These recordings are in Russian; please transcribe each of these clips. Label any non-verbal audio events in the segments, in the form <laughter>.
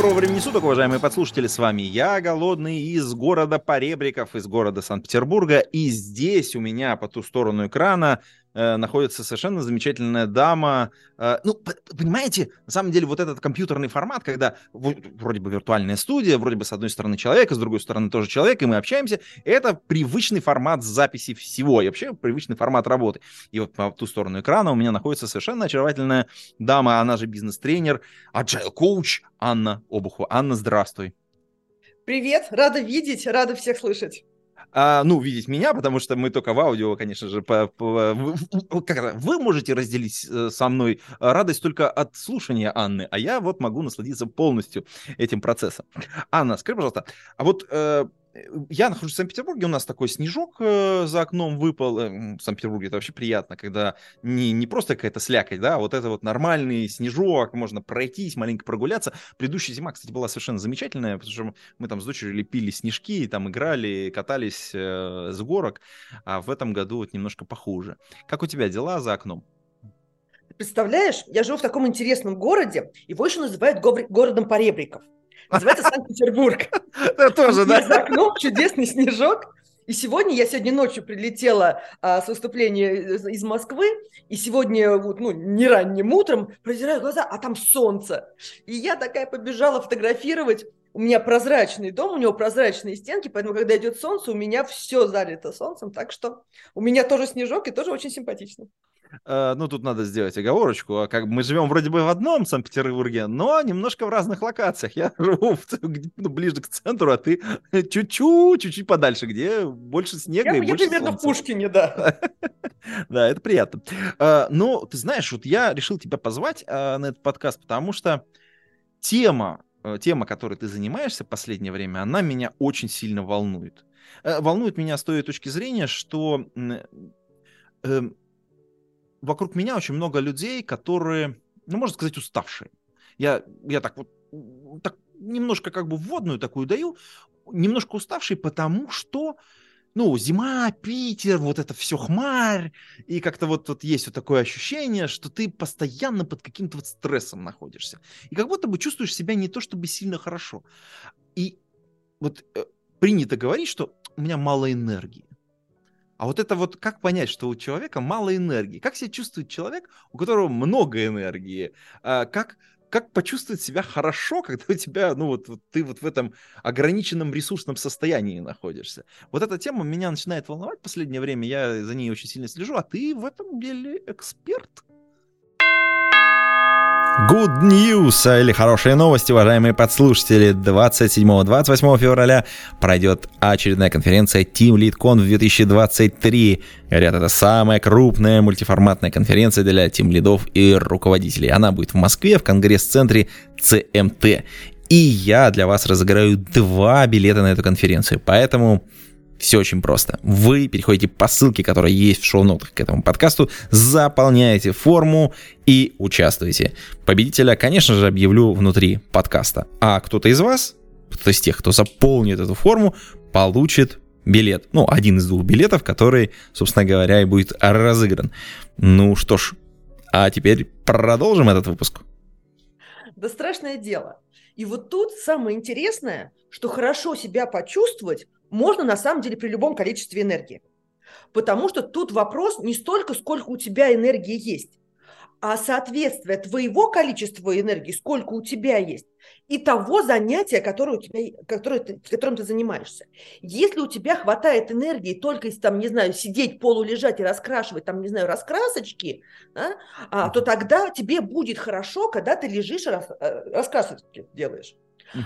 Доброго времени суток, уважаемые подслушатели, с вами я, Голодный, из города Поребриков, из города Санкт-Петербурга, и здесь у меня по ту сторону экрана э, находится совершенно замечательная дама. Э, ну, понимаете, на самом деле вот этот компьютерный формат, когда вроде бы виртуальная студия, вроде бы с одной стороны человек, а с другой стороны тоже человек, и мы общаемся, это привычный формат записи всего, и вообще привычный формат работы. И вот по ту сторону экрана у меня находится совершенно очаровательная дама, она же бизнес-тренер, agile коуч Анна Обухова. Анна, здравствуй. Привет, рада видеть, рада всех слышать. А, ну, видеть меня, потому что мы только в аудио, конечно же, по, по- как вы можете разделить э, со мной радость только от слушания Анны, а я вот могу насладиться полностью этим процессом. Анна, скажи, пожалуйста, а вот э, я нахожусь в Санкт-Петербурге, у нас такой снежок э, за окном выпал. Э, В Санкт-Петербурге это вообще приятно, когда не, не просто какая-то слякоть, да, а вот это вот нормальный снежок, можно пройтись, маленько прогуляться. Предыдущая зима, кстати, была совершенно замечательная, потому что мы там с дочерью лепили снежки, там играли, катались э, с горок, а в этом году вот немножко похуже. Как у тебя дела за окном? Представляешь, я живу в таком интересном городе, его еще называют городом поребриков. Называется Санкт-Петербург. Это тоже, Есть за окном чудесный снежок. И сегодня, я сегодня ночью прилетела а, с выступления из, из Москвы, и сегодня, вот, ну, не ранним утром, протираю глаза, а там солнце. И я такая побежала фотографировать. У меня прозрачный дом, у него прозрачные стенки, поэтому, когда идет солнце, у меня все залито солнцем, так что у меня тоже снежок и тоже очень симпатично. Э, Ну, тут надо сделать оговорочку. а Как мы живем вроде бы в одном Санкт-Петербурге, но немножко в разных локациях. Я <laughs> живу в- ну, ближе к центру, а ты <laughs> чуть-чуть, чуть-чуть подальше, где больше снега Я, и я больше примерно в солнца. Пушкине, да. <laughs> Да, это приятно. А, Ну, ты знаешь, вот я решил тебя позвать а, на этот подкаст, потому что тема, э, тема, которой ты занимаешься в последнее время, она меня очень сильно волнует. Э, Волнует меня с той точки зрения, что эм, вокруг меня очень много людей, которые, ну, можно сказать, уставшие. Я, я так вот так немножко как бы вводную такую даю, немножко уставшие, потому что ну, зима, Питер, вот это все хмарь, и как-то вот, вот есть вот такое ощущение, что ты постоянно под каким-то вот стрессом находишься. И как будто бы чувствуешь себя не то чтобы сильно хорошо. И вот э, принято говорить, что у меня мало энергии. А вот это вот как понять, что у человека мало энергии? Как себя чувствует человек, у которого много энергии? А, как, как почувствовать себя хорошо, когда у тебя, ну вот, вот ты вот в этом ограниченном ресурсном состоянии находишься? Вот эта тема меня начинает волновать в последнее время, я за ней очень сильно слежу, а ты в этом деле эксперт? Good news, а, или хорошие новости, уважаемые подслушатели. 27-28 февраля пройдет очередная конференция Team LeadCon 2023. Говорят, это самая крупная мультиформатная конференция для Team лидов и руководителей. Она будет в Москве, в конгресс-центре CMT. И я для вас разыграю два билета на эту конференцию. Поэтому все очень просто. Вы переходите по ссылке, которая есть в шоу-нотах к этому подкасту, заполняете форму и участвуете. Победителя, конечно же, объявлю внутри подкаста. А кто-то из вас, кто-то из тех, кто заполнит эту форму, получит билет. Ну, один из двух билетов, который, собственно говоря, и будет разыгран. Ну что ж, а теперь продолжим этот выпуск. Да страшное дело. И вот тут самое интересное, что хорошо себя почувствовать можно на самом деле при любом количестве энергии. Потому что тут вопрос не столько, сколько у тебя энергии есть, а соответствие твоего количества энергии, сколько у тебя есть, и того занятия, которое у тебя, которое ты, которым ты занимаешься. Если у тебя хватает энергии только если там, не знаю, сидеть, полулежать и раскрашивать, там, не знаю, раскрасочки, да, а, то тогда тебе будет хорошо, когда ты лежишь и рас, э, раскрасочки делаешь.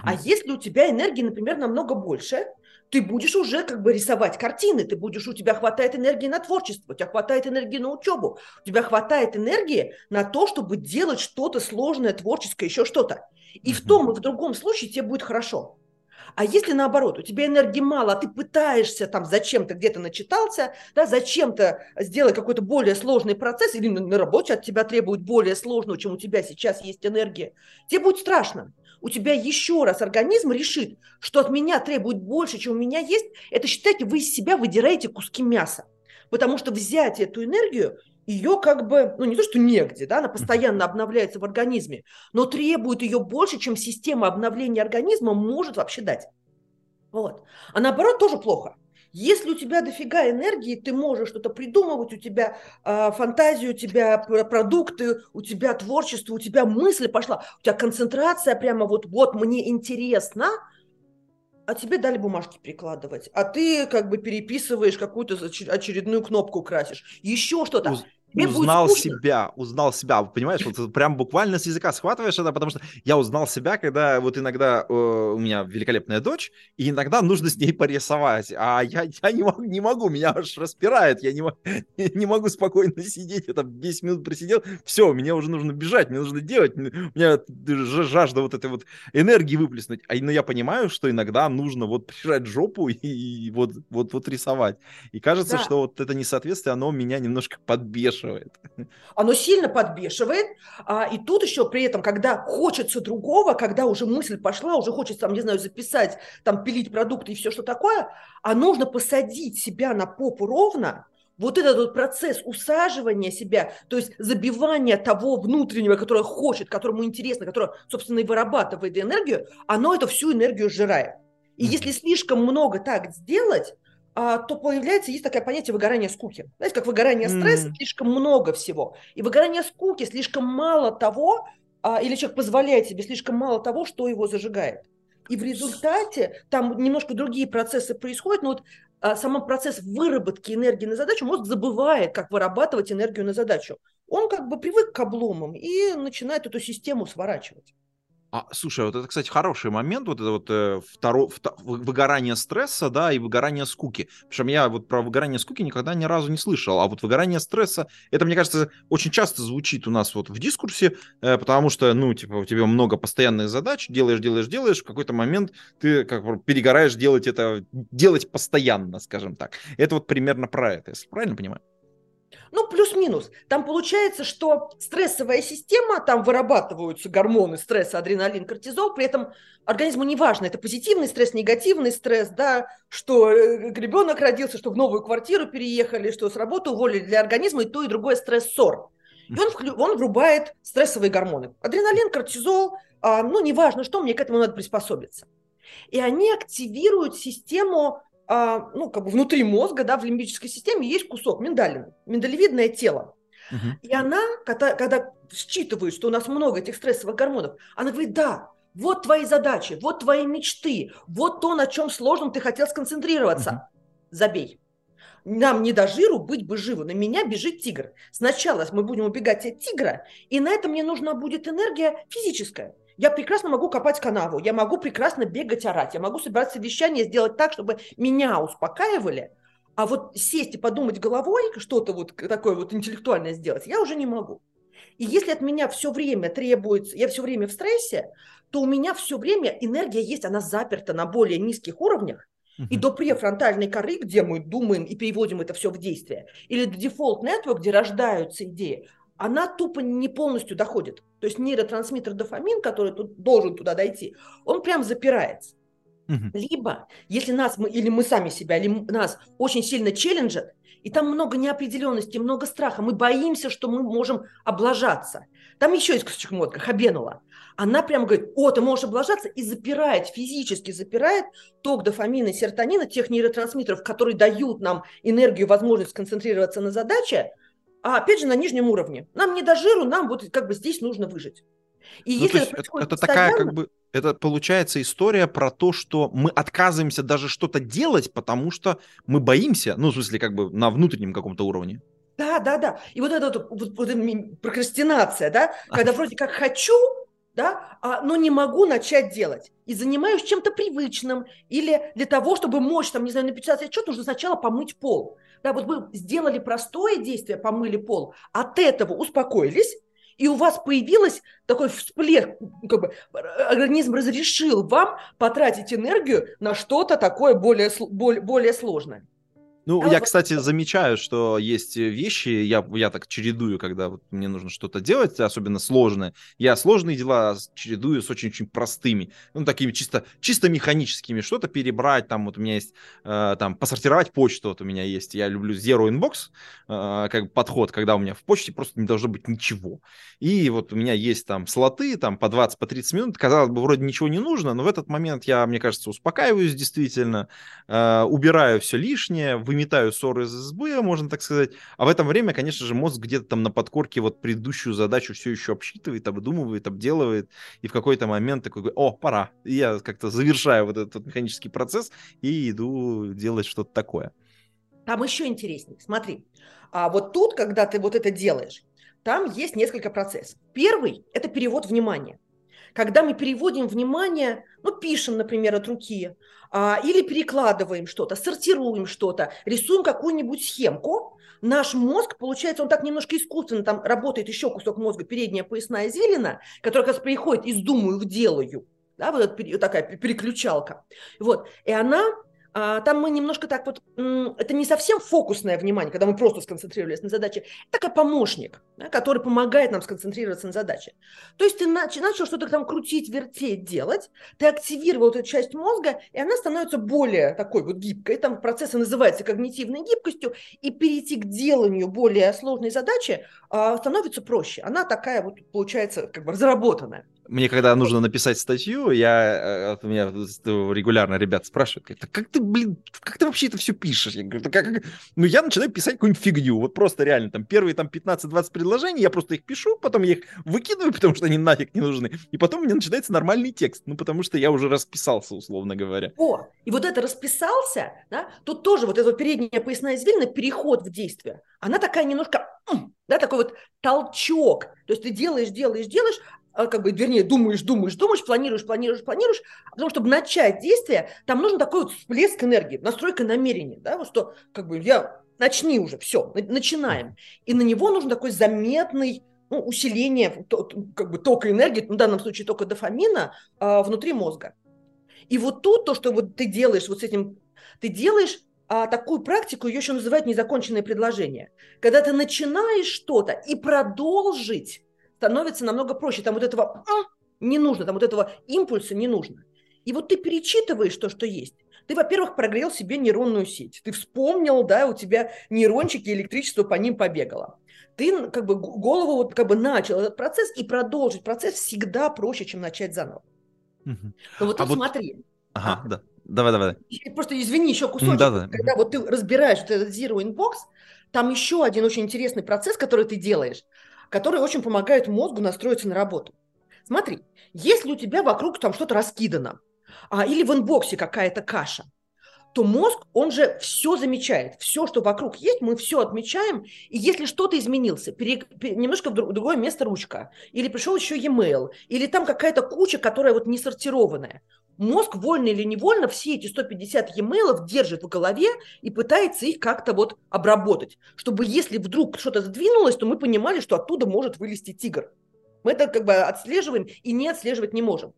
А если у тебя энергии, например, намного больше, ты будешь уже как бы рисовать картины, ты будешь, у тебя хватает энергии на творчество, у тебя хватает энергии на учебу, у тебя хватает энергии на то, чтобы делать что-то сложное, творческое, еще что-то. И в том и в другом случае тебе будет хорошо. А если наоборот, у тебя энергии мало, а ты пытаешься там зачем-то где-то начитался, да, зачем-то сделать какой-то более сложный процесс, или на работе от тебя требуют более сложного, чем у тебя сейчас есть энергия, тебе будет страшно. У тебя еще раз организм решит, что от меня требует больше, чем у меня есть. Это считайте, вы из себя выдираете куски мяса. Потому что взять эту энергию ее как бы, ну не то, что негде, да, она постоянно обновляется в организме, но требует ее больше, чем система обновления организма может вообще дать. Вот. А наоборот тоже плохо. Если у тебя дофига энергии, ты можешь что-то придумывать, у тебя э, фантазия, у тебя продукты, у тебя творчество, у тебя мысль пошла, у тебя концентрация прямо вот, вот мне интересно, а тебе дали бумажки прикладывать, а ты как бы переписываешь какую-то очередную кнопку красишь, еще что-то. Тебе узнал себя, узнал себя, понимаешь, вот прям буквально с языка схватываешь это, потому что я узнал себя, когда вот иногда э, у меня великолепная дочь, и иногда нужно с ней порисовать, а я, я не, могу, не могу, меня аж распирает, я не, <laughs> не могу спокойно сидеть, я там 10 минут просидел, все, мне уже нужно бежать, мне нужно делать, у меня жажда вот этой вот энергии выплеснуть, а, но я понимаю, что иногда нужно вот прижать жопу и, <laughs> и вот, вот, вот рисовать, и кажется, да. что вот это несоответствие, оно меня немножко подбешивает, подбешивает. Оно сильно подбешивает. А, и тут еще при этом, когда хочется другого, когда уже мысль пошла, уже хочется, там, не знаю, записать, там, пилить продукты и все, что такое, а нужно посадить себя на попу ровно, вот этот вот процесс усаживания себя, то есть забивания того внутреннего, которое хочет, которому интересно, которое, собственно, и вырабатывает энергию, оно эту всю энергию сжирает. И если слишком много так сделать, то появляется, есть такое понятие выгорания скуки. Знаете, как выгорание стресса, mm. слишком много всего. И выгорание скуки, слишком мало того, а, или человек позволяет себе слишком мало того, что его зажигает. И в результате там немножко другие процессы происходят, но вот а, сам процесс выработки энергии на задачу, мозг забывает, как вырабатывать энергию на задачу. Он как бы привык к обломам и начинает эту систему сворачивать. А, слушай, вот это, кстати, хороший момент, вот это вот э, второ, вто, выгорание стресса, да, и выгорание скуки. Причем я вот про выгорание скуки никогда ни разу не слышал, а вот выгорание стресса, это, мне кажется, очень часто звучит у нас вот в дискурсе, э, потому что, ну, типа, у тебя много постоянных задач, делаешь, делаешь, делаешь, в какой-то момент ты как бы перегораешь делать это, делать постоянно, скажем так. Это вот примерно про это, если правильно понимаю? Ну, плюс-минус. Там получается, что стрессовая система, там вырабатываются гормоны стресса, адреналин, кортизол, при этом организму не важно, это позитивный стресс, негативный стресс, да, что э, ребенок родился, что в новую квартиру переехали, что с работы уволили для организма и то, и другое стрессор. И он, он врубает стрессовые гормоны. Адреналин, кортизол, а, ну, неважно что, мне к этому надо приспособиться. И они активируют систему а, ну, как бы внутри мозга, да, в лимбической системе есть кусок миндалин, миндалевидное тело. Угу. И она, когда, когда считывает, что у нас много этих стрессовых гормонов, она говорит, да, вот твои задачи, вот твои мечты, вот то, на чем сложном ты хотел сконцентрироваться. Угу. Забей. Нам не до жиру быть бы живу. На меня бежит тигр. Сначала мы будем убегать от тигра, и на это мне нужна будет энергия физическая. Я прекрасно могу копать канаву, я могу прекрасно бегать, орать, я могу собирать совещание, сделать так, чтобы меня успокаивали, а вот сесть и подумать головой, что-то вот такое вот интеллектуальное сделать, я уже не могу. И если от меня все время требуется, я все время в стрессе, то у меня все время энергия есть, она заперта на более низких уровнях, и до префронтальной коры, где мы думаем и переводим это все в действие, или до дефолт network, где рождаются идеи, она тупо не полностью доходит. То есть нейротрансмиттер дофамин, который тут должен туда дойти, он прям запирается. Угу. Либо, если нас, мы, или мы сами себя, или нас очень сильно челленджат, и там много неопределенности, много страха, мы боимся, что мы можем облажаться. Там еще есть кусочек мозга, Хабенула. Она прямо говорит, о, ты можешь облажаться, и запирает, физически запирает ток дофамина и серотонина, тех нейротрансмиттеров, которые дают нам энергию, возможность сконцентрироваться на задаче, а опять же на нижнем уровне. Нам не до жиру, нам вот как бы здесь нужно выжить. И ну, если это, это, это такая как бы это получается история про то, что мы отказываемся даже что-то делать, потому что мы боимся, ну, в смысле, как бы на внутреннем каком-то уровне. Да, да, да. И вот эта вот, вот, вот прокрастинация, да, когда вроде как хочу, да, а, но не могу начать делать. И занимаюсь чем-то привычным. Или для того, чтобы мочь, там, не знаю, написать отчет, нужно сначала помыть пол. Да, вот мы сделали простое действие, помыли пол, от этого успокоились, и у вас появилась такой всплеск, как бы организм разрешил вам потратить энергию на что-то такое более, более, более сложное. Ну, а я, вот... кстати, замечаю, что есть вещи, я, я так чередую, когда вот мне нужно что-то делать, особенно сложное. Я сложные дела чередую с очень-очень простыми, ну, такими чисто, чисто механическими. Что-то перебрать, там вот у меня есть, э, там, посортировать почту, вот у меня есть. Я люблю Zero Inbox, э, как подход, когда у меня в почте просто не должно быть ничего. И вот у меня есть там слоты, там, по 20, по 30 минут. Казалось бы, вроде ничего не нужно, но в этот момент я, мне кажется, успокаиваюсь действительно, э, убираю все лишнее, выметаю ссоры из СБ, можно так сказать. А в это время, конечно же, мозг где-то там на подкорке вот предыдущую задачу все еще обсчитывает, обдумывает, обделывает. И в какой-то момент такой, о, пора. И я как-то завершаю вот этот механический процесс и иду делать что-то такое. Там еще интереснее. Смотри, а вот тут, когда ты вот это делаешь, там есть несколько процессов. Первый – это перевод внимания. Когда мы переводим внимание, ну, пишем, например, от руки, а, или перекладываем что-то, сортируем что-то, рисуем какую-нибудь схемку, наш мозг, получается, он так немножко искусственно, там работает еще кусок мозга, передняя поясная извилина, которая как раз приходит из «думаю» в «делаю», да, вот эта такая переключалка. Вот, и она там мы немножко так вот, это не совсем фокусное внимание, когда мы просто сконцентрировались на задаче, это такой помощник, да, который помогает нам сконцентрироваться на задаче. То есть ты начал что-то там крутить, вертеть, делать, ты активировал эту часть мозга, и она становится более такой вот гибкой, там процесс называется когнитивной гибкостью, и перейти к деланию более сложной задачи а, становится проще. Она такая вот получается как бы разработанная. Мне когда нужно написать статью, я, э, меня регулярно ребят спрашивают, как, ты, блин, как ты вообще это все пишешь? Я говорю, как? Ну, я начинаю писать какую-нибудь фигню, вот просто реально, там, первые там 15-20 предложений, я просто их пишу, потом я их выкидываю, <laughs> потому что они нафиг не нужны, и потом у меня начинается нормальный текст, ну, потому что я уже расписался, условно говоря. О, и вот это расписался, да, тут тоже вот эта передняя поясная извилина, переход в действие, она такая немножко, да, такой вот толчок, то есть ты делаешь, делаешь, делаешь, как бы, вернее, думаешь, думаешь, думаешь, планируешь, планируешь, планируешь, а потом, чтобы начать действие, там нужен такой вот всплеск энергии, настройка намерения, да, вот что, как бы, я, начни уже, все, начинаем. И на него нужен такой заметный, ну, усиление как бы тока энергии, в данном случае тока дофамина а, внутри мозга. И вот тут то, что вот ты делаешь вот с этим, ты делаешь а, такую практику, ее еще называют незаконченное предложение. Когда ты начинаешь что-то и продолжить становится намного проще. Там вот этого а, не нужно, там вот этого импульса не нужно. И вот ты перечитываешь то, что есть. Ты, во-первых, прогрел себе нейронную сеть. Ты вспомнил, да, у тебя нейрончики, электричество по ним побегало. Ты как бы голову вот как бы начал этот процесс, и продолжить процесс всегда проще, чем начать заново. Угу. Но вот а тут вот... смотри. Ага, а, да. Давай, давай. Просто извини, еще кусочек. Да, да. Когда вот ты разбираешь вот этот Zero Inbox, там еще один очень интересный процесс, который ты делаешь которые очень помогают мозгу настроиться на работу. Смотри, если у тебя вокруг там что-то раскидано, а, или в инбоксе какая-то каша, то мозг, он же все замечает. Все, что вокруг есть, мы все отмечаем. И если что-то изменился, пере, пере, немножко в другое место ручка, или пришел еще e-mail, или там какая-то куча, которая вот не сортированная, мозг вольно или невольно все эти 150 e-mail держит в голове и пытается их как-то вот обработать, чтобы если вдруг что-то сдвинулось, то мы понимали, что оттуда может вылезти тигр. Мы это как бы отслеживаем и не отслеживать не можем.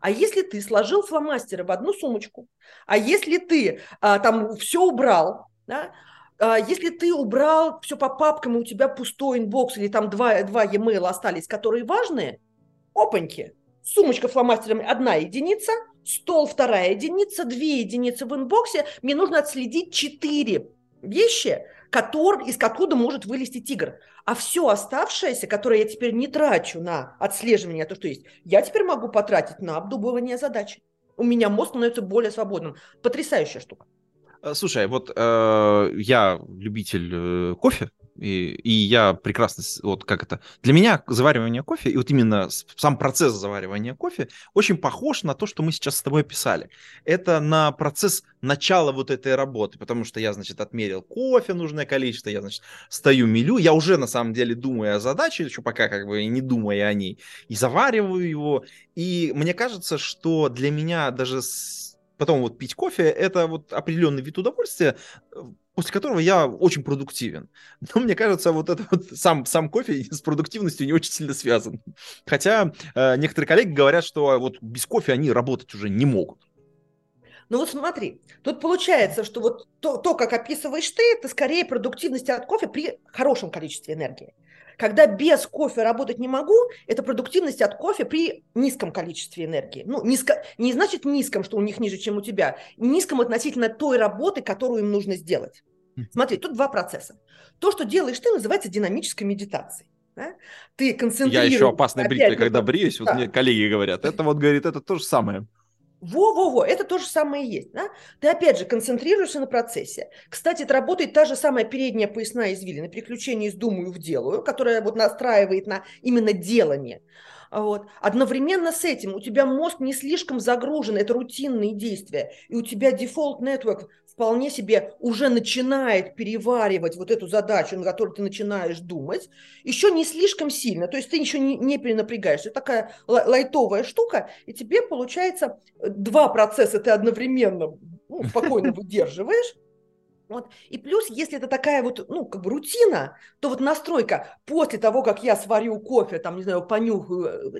А если ты сложил фломастеры в одну сумочку, а если ты а, там все убрал, да, а, если ты убрал все по папкам, и у тебя пустой inbox или там два, два e-mail остались, которые важные, опаньки, сумочка фломастерами одна единица – стол вторая единица, две единицы в инбоксе, мне нужно отследить четыре вещи, который, из откуда может вылезти тигр. А все оставшееся, которое я теперь не трачу на отслеживание, то, что есть, я теперь могу потратить на обдумывание задачи. У меня мозг становится более свободным. Потрясающая штука. Э, слушай, вот э, я любитель э, кофе, и, и я прекрасно, вот как это, для меня заваривание кофе, и вот именно сам процесс заваривания кофе очень похож на то, что мы сейчас с тобой описали. Это на процесс начала вот этой работы, потому что я, значит, отмерил кофе нужное количество, я, значит, стою, мелю, я уже на самом деле думаю о задаче, еще пока как бы не думая о ней, и завариваю его, и мне кажется, что для меня даже с потом вот пить кофе, это вот определенный вид удовольствия, после которого я очень продуктивен. <laughs> Но мне кажется, вот это вот сам, сам кофе с продуктивностью не очень сильно связан. Хотя э, некоторые коллеги говорят, что вот без кофе они работать уже не могут. Ну вот смотри, тут получается, что вот то, то, как описываешь ты, это скорее продуктивность от кофе при хорошем количестве энергии. Когда без кофе работать не могу, это продуктивность от кофе при низком количестве энергии. Ну, низко, не значит низком, что у них ниже, чем у тебя. Низком относительно той работы, которую им нужно сделать. Смотри, тут два процесса. То, что делаешь ты, называется динамической медитацией. Да? Ты концентрируешься... Я еще опасный бритель, когда бреюсь, да. вот мне коллеги говорят, это вот, говорит, это то же самое. Во-во-во, это то же самое и есть. Да? Ты опять же концентрируешься на процессе. Кстати, это работает та же самая передняя поясная извилина, переключение из думаю в делаю, которая вот настраивает на именно делание. Вот. Одновременно с этим у тебя мозг не слишком загружен, это рутинные действия, и у тебя дефолт network вполне себе уже начинает переваривать вот эту задачу, на которую ты начинаешь думать, еще не слишком сильно, то есть ты еще не, не перенапрягаешься. Это такая лайтовая штука, и тебе получается два процесса ты одновременно ну, спокойно <laughs> выдерживаешь, вот. И плюс, если это такая вот, ну, как бы рутина, то вот настройка после того, как я сварю кофе, там, не знаю, понюхаю,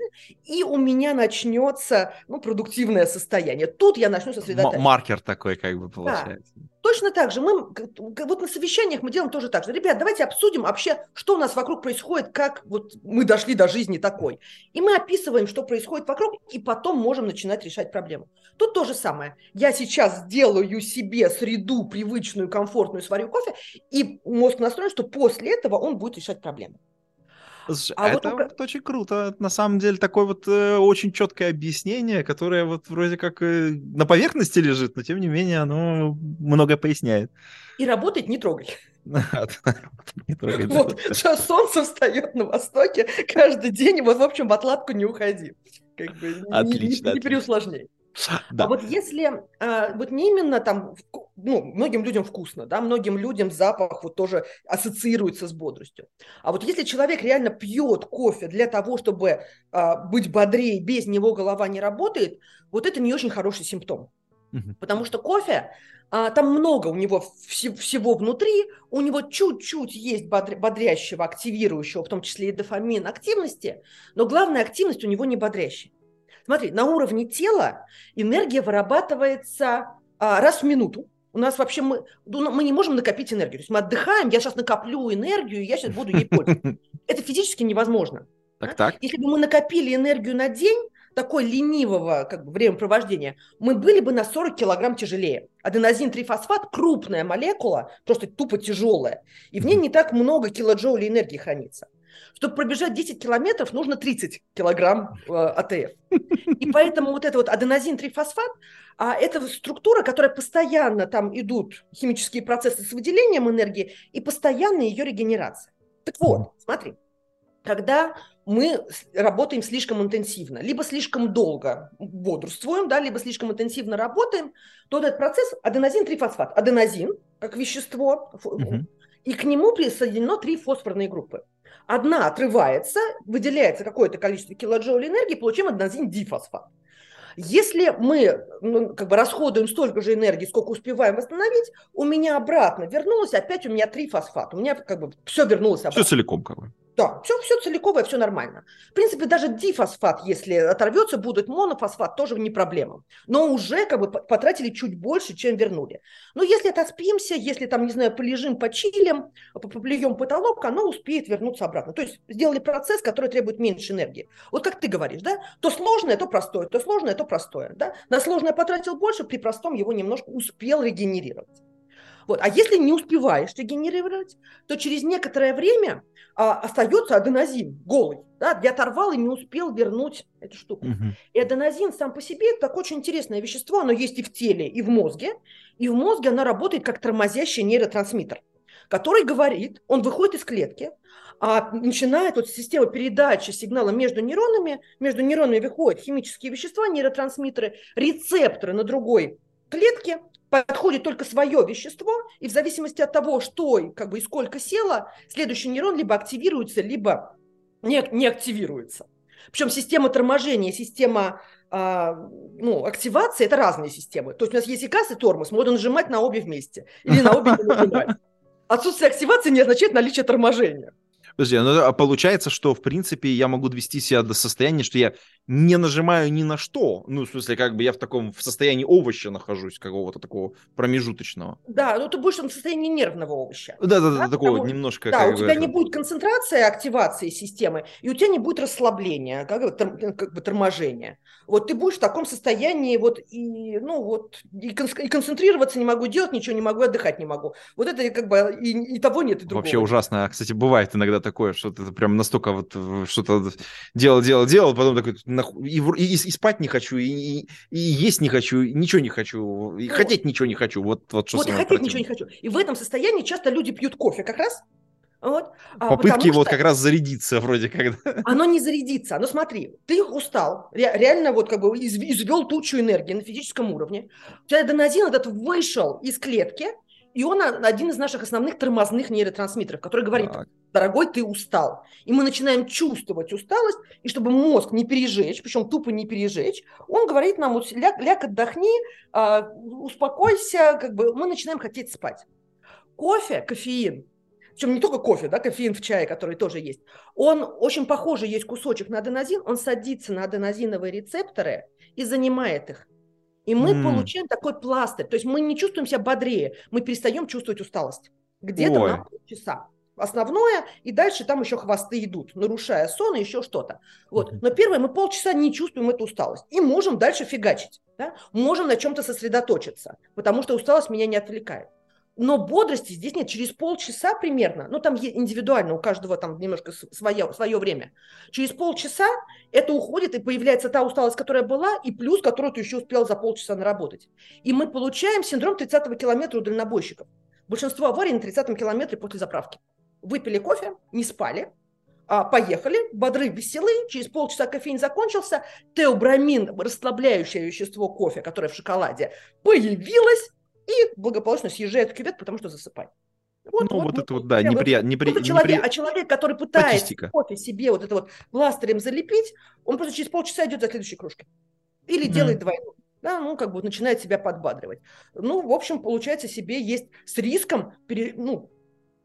и у меня начнется, ну, продуктивное состояние. Тут я начну сосредотачиваться. Маркер такой, как бы, получается. Да. Точно так же. Мы вот на совещаниях мы делаем тоже так же. Ребят, давайте обсудим вообще, что у нас вокруг происходит, как вот мы дошли до жизни такой. И мы описываем, что происходит вокруг, и потом можем начинать решать проблему. Тут то же самое. Я сейчас сделаю себе среду привычную, комфортную, сварю кофе, и мозг настроен, что после этого он будет решать проблему. Слушай, а это вот, очень круто. На самом деле такое вот э, очень четкое объяснение, которое вот вроде как э, на поверхности лежит, но тем не менее оно многое поясняет. И работать не трогай. <laughs> Вот, солнце встает на востоке каждый день, вот, в общем, в отладку не уходи. Как бы, отлично. Не, не, не переусложняй. Да. А вот если, а, вот не именно там, ну, многим людям вкусно, да, многим людям запах вот тоже ассоциируется с бодростью. А вот если человек реально пьет кофе для того, чтобы а, быть бодрее, без него голова не работает, вот это не очень хороший симптом. Угу. Потому что кофе, а, там много у него вс- всего внутри, у него чуть-чуть есть бодр- бодрящего, активирующего, в том числе и дофамин активности, но главная активность у него не бодрящая. Смотри, на уровне тела энергия вырабатывается а, раз в минуту. У нас вообще мы, ну, мы не можем накопить энергию. То есть мы отдыхаем, я сейчас накоплю энергию, и я сейчас буду ей пользоваться. <laughs> Это физически невозможно. Так, так. Если бы мы накопили энергию на день, такой ленивого как бы, времяпровождения, мы были бы на 40 килограмм тяжелее. Аденозин-трифосфат – крупная молекула, просто тупо тяжелая, и в ней не так много килоджоулей энергии хранится. Чтобы пробежать 10 километров, нужно 30 килограмм э, АТФ. И поэтому вот это вот аденозин-трифосфат, а это структура, которая постоянно там идут химические процессы с выделением энергии и постоянная ее регенерация. Так вот, смотри, когда мы работаем слишком интенсивно, либо слишком долго бодрствуем, да, либо слишком интенсивно работаем, то этот процесс аденозин-трифосфат. Аденозин, как вещество, угу. и к нему присоединено три фосфорные группы. Одна отрывается, выделяется какое-то количество килоджоулей энергии, получаем аденозин-дифосфат. Если мы ну, как бы расходуем столько же энергии, сколько успеваем восстановить, у меня обратно вернулось, опять у меня три фосфата. У меня как бы все вернулось обратно. Все целиком как бы. Да, все, все целиковое, все нормально. В принципе, даже дифосфат, если оторвется, будет монофосфат, тоже не проблема. Но уже как бы потратили чуть больше, чем вернули. Но если отоспимся, если там, не знаю, полежим, почилим, поплюем потолок, оно успеет вернуться обратно. То есть сделали процесс, который требует меньше энергии. Вот как ты говоришь, да, то сложное, то простое, то сложное, то простое. Да? На сложное потратил больше, при простом его немножко успел регенерировать. Вот. А если не успеваешь регенерировать, то через некоторое время а, остается аденозин голый. Да? Я оторвал и не успел вернуть эту штуку. Угу. И аденозин сам по себе это такое очень интересное вещество. Оно есть и в теле, и в мозге. И в мозге оно работает как тормозящий нейротрансмиттер, который говорит, он выходит из клетки, а начинает вот система передачи сигнала между нейронами, между нейронами выходят химические вещества, нейротрансмиттеры, рецепторы на другой клетке, подходит только свое вещество, и в зависимости от того, что как бы, и сколько село, следующий нейрон либо активируется, либо не, не активируется. Причем система торможения, система а, ну, активации – это разные системы. То есть у нас есть и газ, и тормоз, можно нажимать на обе вместе или на обе нажимать. Отсутствие активации не означает наличие торможения. Подожди, ну, а получается, что, в принципе, я могу довести себя до состояния, что я не нажимаю ни на что. Ну, в смысле, как бы я в таком в состоянии овоща нахожусь, какого-то такого промежуточного. Да, ну ты будешь в состоянии нервного овоща. Да, да, да, такого Потому... немножко. Да, у тебя бы... не будет концентрации активации системы, и у тебя не будет расслабления, как бы, тор... как бы торможения. Вот ты будешь в таком состоянии, вот, и, ну, вот, и, кон... и концентрироваться не могу, делать ничего не могу, отдыхать не могу. Вот это как бы и, и того нет, и другого. Вообще ужасно. Кстати, бывает иногда такое, что ты прям настолько вот что-то делал, делал, делал, потом такой, и, и, и спать не хочу, и, и, и есть не хочу, ничего не хочу, и вот. хотеть ничего не хочу. Вот, вот что Вот и хотеть ничего не хочу. И в этом состоянии часто люди пьют кофе как раз. Вот, а, Попытки вот как раз зарядиться вроде как. Оно не зарядится. Ну смотри, ты устал, реально вот как бы извел тучу энергии на физическом уровне. У тебя аденозин этот вышел из клетки, и он один из наших основных тормозных нейротрансмиттеров, который говорит, так. дорогой, ты устал. И мы начинаем чувствовать усталость, и чтобы мозг не пережечь, причем тупо не пережечь, он говорит нам, вот, ляг, ляг отдохни, э, успокойся, как бы мы начинаем хотеть спать. Кофе, кофеин, причем не только кофе, да, кофеин в чае, который тоже есть, он очень похожий, есть кусочек на аденозин, он садится на аденозиновые рецепторы и занимает их. И мы mm. получаем такой пластырь. То есть мы не чувствуем себя бодрее, мы перестаем чувствовать усталость. Где-то Ой. на полчаса. Основное, и дальше там еще хвосты идут, нарушая сон и еще что-то. Вот. Но первое, мы полчаса не чувствуем эту усталость. И можем дальше фигачить. Да? Можем на чем-то сосредоточиться, потому что усталость меня не отвлекает. Но бодрости здесь нет. Через полчаса примерно, ну там индивидуально, у каждого там немножко свое, свое время. Через полчаса это уходит, и появляется та усталость, которая была, и плюс, которую ты еще успел за полчаса наработать. И мы получаем синдром 30-го километра у дальнобойщиков. Большинство аварий на 30-м километре после заправки. Выпили кофе, не спали, а, поехали, бодры, веселы, через полчаса кофеин закончился, теобрамин, расслабляющее вещество кофе, которое в шоколаде, появилось, и благополучно съезжает в кювет, потому что засыпает. Вот, ну, вот, вот это вот, да, неприятно. Непри... Вот человек, непри... А человек, который пытается Статистика. кофе себе вот это вот пластырем залепить, он просто через полчаса идет за следующей кружкой. Или mm. делает двойную. Да, ну, как бы начинает себя подбадривать. Ну, в общем, получается, себе есть с риском, пере, ну,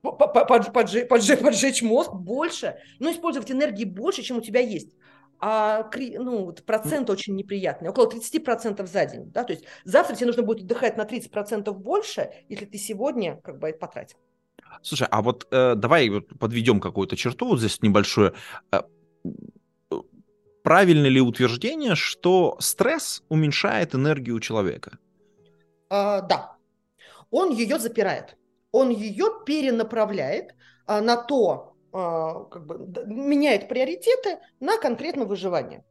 поджечь мозг больше, но использовать энергии больше, чем у тебя есть а ну, процент очень неприятный, около 30% за день. Да? То есть завтра тебе нужно будет отдыхать на 30% больше, если ты сегодня как бы потратил. Слушай, а вот э, давай вот подведем какую-то черту вот здесь небольшую. Э, правильно ли утверждение, что стресс уменьшает энергию у человека? А, да. Он ее запирает. Он ее перенаправляет а, на то, как бы, меняет приоритеты на конкретное выживание.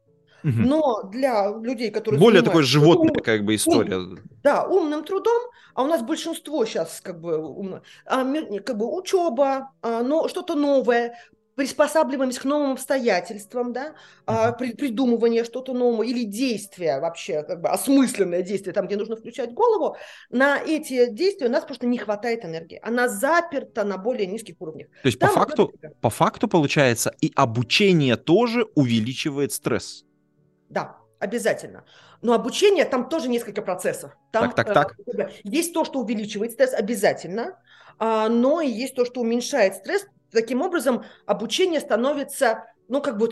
Но для людей, которые более такой животная ум, как бы история, ум, да, умным трудом, а у нас большинство сейчас как бы умно, а, как бы учеба, а, но что-то новое, приспосабливаемость к новым обстоятельствам, да, а, при, придумывание что-то нового или действия вообще, как бы осмысленное действие, там, где нужно включать голову, на эти действия у нас просто не хватает энергии. Она заперта на более низких уровнях. То есть там по факту, по факту получается и обучение тоже увеличивает стресс. Да, обязательно. Но обучение там тоже несколько процессов. Там, так, так, так. Э, есть то, что увеличивает стресс обязательно, а, но и есть то, что уменьшает стресс Таким образом, обучение становится, ну, как бы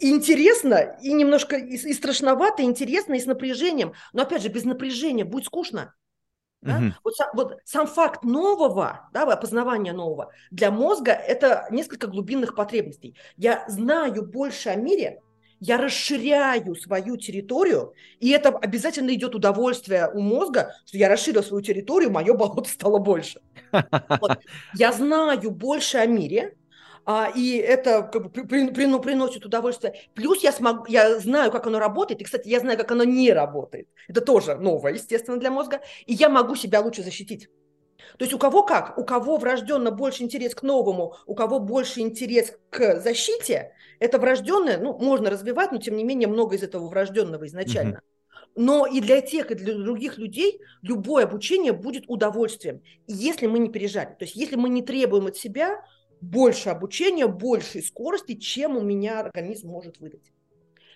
интересно и немножко и, и страшновато, и интересно, и с напряжением. Но, опять же, без напряжения будет скучно. Да? Угу. Вот, вот сам факт нового, да, опознавания нового, для мозга это несколько глубинных потребностей. Я знаю больше о мире, я расширяю свою территорию, и это обязательно идет удовольствие у мозга, что я расширил свою территорию, мое болото стало больше. <laughs> Вот. Я знаю больше о мире, а, и это как бы, при, при, ну, приносит удовольствие. Плюс я, смогу, я знаю, как оно работает, и, кстати, я знаю, как оно не работает. Это тоже новое, естественно, для мозга, и я могу себя лучше защитить. То есть у кого как? У кого врожденно больше интерес к новому, у кого больше интерес к защите, это врожденное, ну, можно развивать, но тем не менее много из этого врожденного изначально. Но и для тех, и для других людей любое обучение будет удовольствием, если мы не пережали. То есть если мы не требуем от себя больше обучения, большей скорости, чем у меня организм может выдать.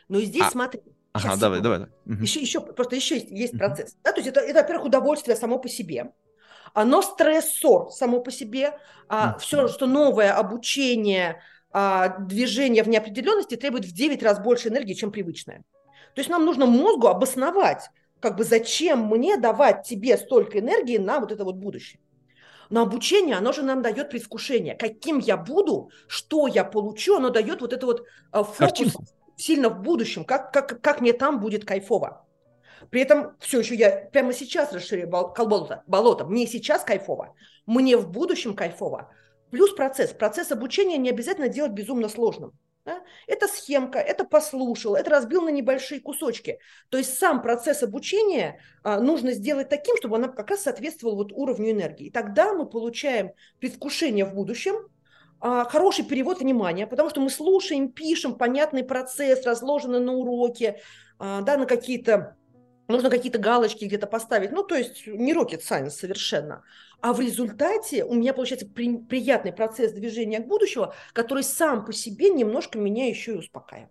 Но здесь А, смотри. Ага, Сейчас, давай, давай. Мгм. Еще, еще, просто еще есть, есть Мгм. процесс. Да, то есть это, это, во-первых, удовольствие само по себе. Оно стрессор само по себе. А, Мгм. все, что новое, обучение, а, движение в неопределенности требует в 9 раз больше энергии, чем привычное. То есть нам нужно мозгу обосновать, как бы зачем мне давать тебе столько энергии на вот это вот будущее. Но обучение, оно же нам дает предвкушение. Каким я буду, что я получу, оно дает вот это вот а, фокус Картинку. сильно в будущем, как, как, как мне там будет кайфово. При этом все еще я прямо сейчас расширяю бол- болото, болото. Мне сейчас кайфово, мне в будущем кайфово. Плюс процесс. Процесс обучения не обязательно делать безумно сложным. да. Это схемка, это послушал, это разбил на небольшие кусочки. То есть сам процесс обучения а, нужно сделать таким, чтобы она как раз соответствовала вот уровню энергии. И тогда мы получаем предвкушение в будущем, а, хороший перевод внимания, потому что мы слушаем, пишем, понятный процесс, разложенный на уроке, а, да, на какие-то, нужно какие-то галочки где-то поставить. Ну, то есть не rocket science совершенно. А в результате у меня получается при- приятный процесс движения к будущему, который сам по себе немножко меня еще и успокаивает.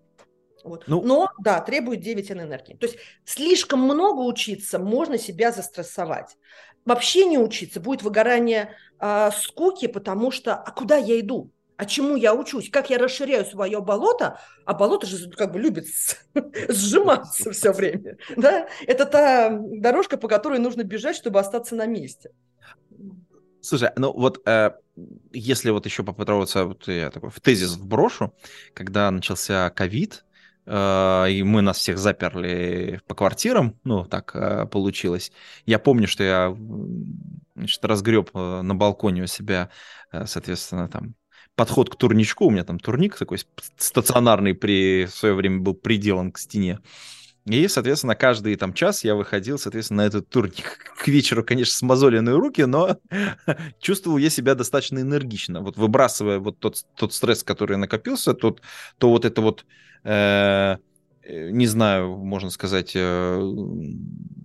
Вот. Ну- Но, да, требует 9 энергии. То есть слишком много учиться, можно себя застрессовать. Вообще не учиться, будет выгорание а, скуки, потому что а куда я иду? А чему я учусь? Как я расширяю свое болото? А болото же как бы любит <laughs> сжиматься все время. Да? Это та дорожка, по которой нужно бежать, чтобы остаться на месте. Слушай, ну вот э, если вот еще попытаться, вот я такой в тезис вброшу, когда начался ковид, э, и мы нас всех заперли по квартирам, ну так э, получилось. Я помню, что я значит, разгреб э, на балконе у себя, соответственно, там подход к турничку, у меня там турник такой стационарный при в свое время был приделан к стене. И, соответственно, каждый там час я выходил, соответственно, на этот турник. К вечеру, конечно, смазоленные руки, но <laughs> чувствовал я себя достаточно энергично. Вот выбрасывая вот тот, тот стресс, который накопился, тот, то вот это вот, э, э, не знаю, можно сказать, э,